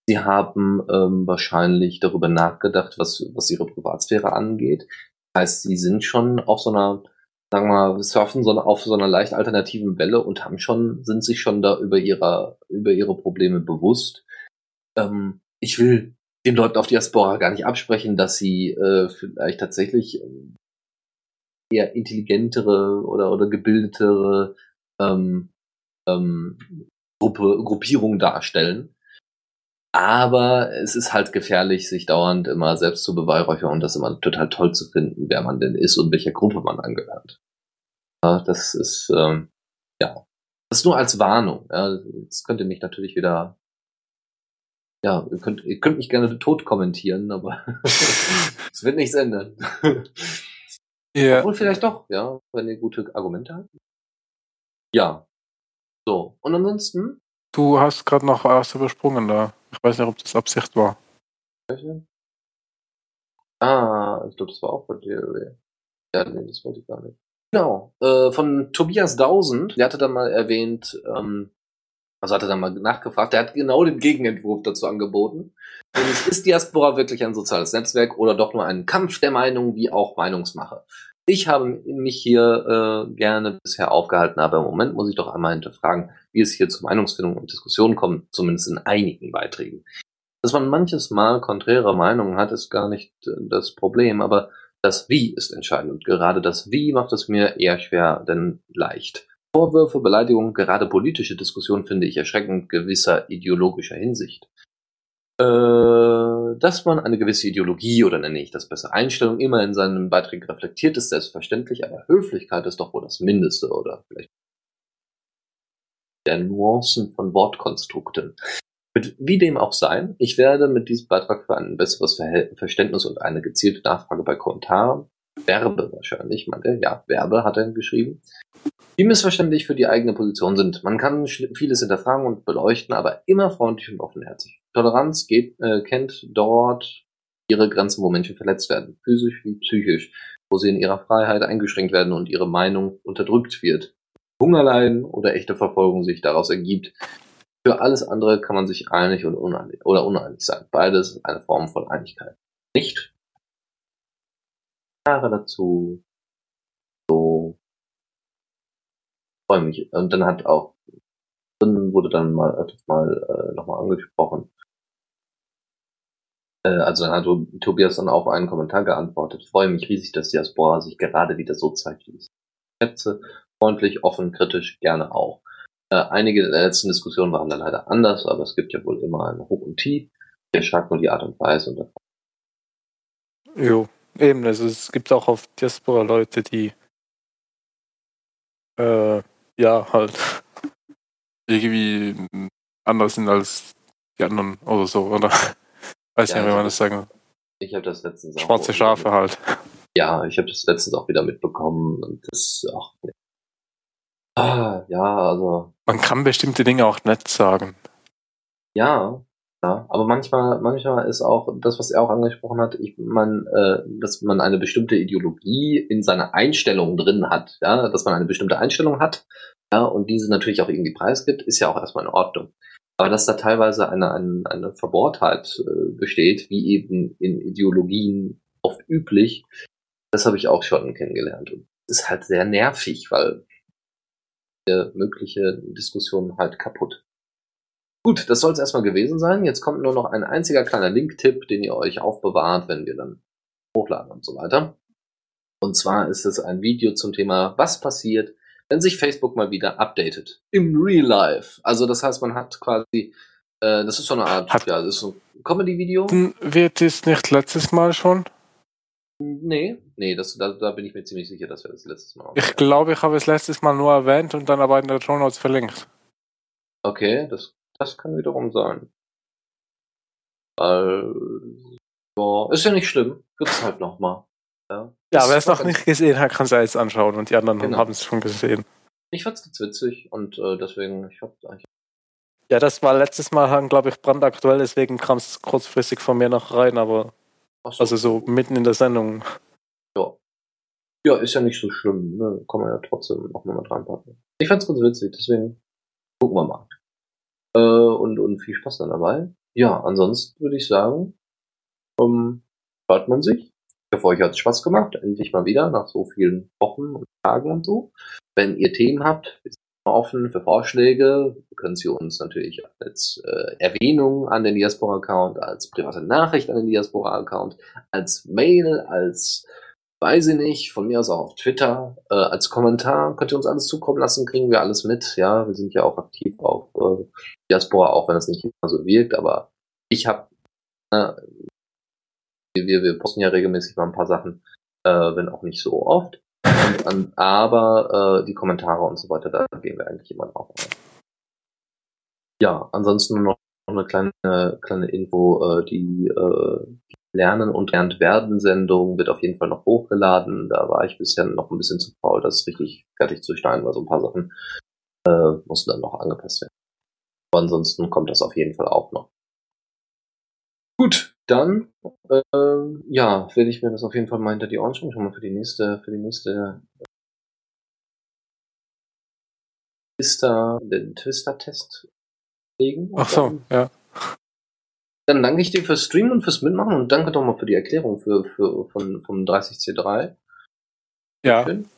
Sie haben ähm, wahrscheinlich darüber nachgedacht, was, was ihre Privatsphäre angeht. Das heißt, sie sind schon auf so einer, sagen wir mal, surfen so auf so einer leicht alternativen Welle und haben schon, sind sich schon da über ihre, über ihre Probleme bewusst. Ähm, ich will den Leuten auf Diaspora gar nicht absprechen, dass sie äh, vielleicht tatsächlich ähm, eher intelligentere oder, oder gebildetere ähm, ähm, Gruppe, Gruppierungen darstellen. Aber es ist halt gefährlich, sich dauernd immer selbst zu beweihräuchern und das immer total toll zu finden, wer man denn ist und welcher Gruppe man angehört. Ja, das ist, ähm, ja, das ist nur als Warnung. Ja, das könnte mich natürlich wieder ja, ihr könnt, ihr könnt mich gerne tot kommentieren, aber es wird nichts ändern. Ja. Obwohl vielleicht doch, ja, wenn ihr gute Argumente habt. Ja. So, und ansonsten? Du hast gerade noch was übersprungen da. Ich weiß nicht, ob das Absicht war. Ah, ich glaube, das war auch von dir. Ja, nee, das wollte ich gar nicht. Genau, äh, von Tobias Dausend, der hatte dann mal erwähnt, ähm, also er dann mal nachgefragt. Er hat genau den Gegenentwurf dazu angeboten. Nämlich, ist Diaspora wirklich ein soziales Netzwerk oder doch nur ein Kampf der Meinung wie auch Meinungsmache? Ich habe mich hier äh, gerne bisher aufgehalten, aber im Moment muss ich doch einmal hinterfragen, wie es hier zu Meinungsfindung und Diskussion kommt, zumindest in einigen Beiträgen. Dass man manches Mal konträre Meinungen hat, ist gar nicht äh, das Problem, aber das Wie ist entscheidend. Und gerade das Wie macht es mir eher schwer denn leicht. Vorwürfe, Beleidigungen, gerade politische Diskussionen finde ich erschreckend gewisser ideologischer Hinsicht. Äh, dass man eine gewisse Ideologie oder nenne ich das besser Einstellung immer in seinen Beiträgen reflektiert, ist selbstverständlich, aber Höflichkeit ist doch wohl das Mindeste oder vielleicht der Nuancen von Wortkonstrukten. Mit, wie dem auch sei, ich werde mit diesem Beitrag für ein besseres Verständnis und eine gezielte Nachfrage bei Kommentaren, Werbe wahrscheinlich, meint er, ja, Werbe hat er geschrieben, die missverständlich für die eigene Position sind. Man kann vieles hinterfragen und beleuchten, aber immer freundlich und offenherzig. Toleranz geht, äh, kennt dort ihre Grenzen, wo Menschen verletzt werden, physisch wie psychisch, wo sie in ihrer Freiheit eingeschränkt werden und ihre Meinung unterdrückt wird. Hungerleiden oder echte Verfolgung sich daraus ergibt. Für alles andere kann man sich einig und uneinig, oder uneinig sein. Beides ist eine Form von Einigkeit. Nicht? Jahre dazu. So freue mich. Und dann hat auch, wurde dann mal, mal äh, nochmal angesprochen. Äh, also dann hat Tobias dann auf einen Kommentar geantwortet. Freue mich riesig, dass Diaspora sich gerade wieder so zeigt, wie es schätze. Freundlich, offen, kritisch, gerne auch. Äh, einige der letzten Diskussionen waren dann leider anders, aber es gibt ja wohl immer ein Hoch und Tief. Hier schreibt nur die Art und Weise und Jo, eben, also es gibt auch auf Diaspora Leute, die äh, ja, halt irgendwie anders sind als die anderen oder so, oder? Weiß ja, nicht, wie man das sagen Ich habe das letztens auch. Schwarze Schafe halt. Ja, ich habe das letztens auch wieder mitbekommen und das auch. Ah, ja, also. Man kann bestimmte Dinge auch nett sagen. Ja, ja, aber manchmal, manchmal ist auch das, was er auch angesprochen hat, ich man, äh, dass man eine bestimmte Ideologie in seiner Einstellung drin hat, ja, dass man eine bestimmte Einstellung hat, ja, und diese natürlich auch irgendwie preisgibt, ist ja auch erstmal in Ordnung. Aber dass da teilweise eine, eine, eine Verbohrtheit äh, besteht, wie eben in Ideologien oft üblich, das habe ich auch schon kennengelernt. Und das ist halt sehr nervig, weil mögliche Diskussionen halt kaputt. Gut, das soll es erstmal gewesen sein. Jetzt kommt nur noch ein einziger kleiner Link-Tipp, den ihr euch aufbewahrt, wenn wir dann hochladen und so weiter. Und zwar ist es ein Video zum Thema, was passiert, wenn sich Facebook mal wieder updatet. Im Real Life. Also das heißt, man hat quasi, äh, das ist so eine Art, hat ja, das ist so ein Comedy-Video. Wird es nicht letztes Mal schon? Nee, nee, das, da, da bin ich mir ziemlich sicher, dass wir das letztes Mal. Ich glaube, ich habe es letztes Mal nur erwähnt und dann aber in der Show Notes verlinkt. Okay, das das kann wiederum sein. Weil, boah, ist ja nicht schlimm. Gibt's halt nochmal. Ja, ja wer es noch nicht gesehen hat, kann es ja jetzt anschauen und die anderen Genau. haben es schon gesehen. Ich fand's ganz witzig und äh, deswegen, ich hab eigentlich. Ja, das war letztes Mal, glaube ich, brandaktuell, deswegen kam es kurzfristig von mir noch rein, aber Ach also so mitten in der Sendung. Ja. Ja, ist ja nicht so schlimm, ne? Kann man ja trotzdem noch mal mit reinpacken. Ich fand's ganz witzig, deswegen gucken wir mal. Äh, und, und viel Spaß dann dabei. Ja, ansonsten würde ich sagen, ähm, hört man sich. Ich hoffe, euch hat's Spaß gemacht. Endlich mal wieder, nach so vielen Wochen und Tagen und so. Wenn ihr Themen habt, wir sind offen für Vorschläge. Können Sie uns natürlich als äh, Erwähnung an den Diaspora-Account, als private Nachricht an den Diaspora-Account, als Mail, als weiß ich nicht, von mir aus auch auf Twitter, äh, als Kommentar könnt ihr uns alles zukommen lassen, kriegen wir alles mit. Ja, wir sind ja auch aktiv auf äh, Diaspora, auch wenn es nicht immer so wirkt, aber ich habe, äh, wir, wir posten ja regelmäßig mal ein paar Sachen, äh, wenn auch nicht so oft. Und, an, aber äh, die Kommentare und so weiter, da gehen wir eigentlich immer drauf. ein. Ja, ansonsten noch eine kleine, kleine Info, äh, die, äh, Lernen und Lernt werden Sendung wird auf jeden Fall noch hochgeladen. Da war ich bisher noch ein bisschen zu faul, das richtig fertig zu schneiden, weil so ein paar Sachen äh, mussten dann noch angepasst werden. Aber ansonsten kommt das auf jeden Fall auch noch. Gut, dann äh, ja, werde ich mir das auf jeden Fall mal hinter die Ohren schauen, schon mal für die nächste, für die nächste Twister, den Twister-Test legen. Ach so, dann- ja. dann danke ich dir fürs Streamen und fürs Mitmachen und danke doch mal für die Erklärung für, für, von, vom 30C3. Ja, Schön.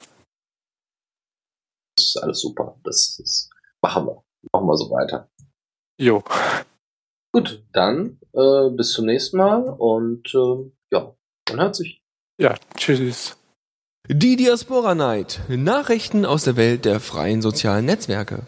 Das ist alles super. Das, das machen wir. Machen wir so weiter. jo. Gut, dann äh, bis zum nächsten Mal und äh, ja, man hört sich. Ja, tschüss. Die Diaspora Night. Nachrichten aus der Welt der freien sozialen Netzwerke.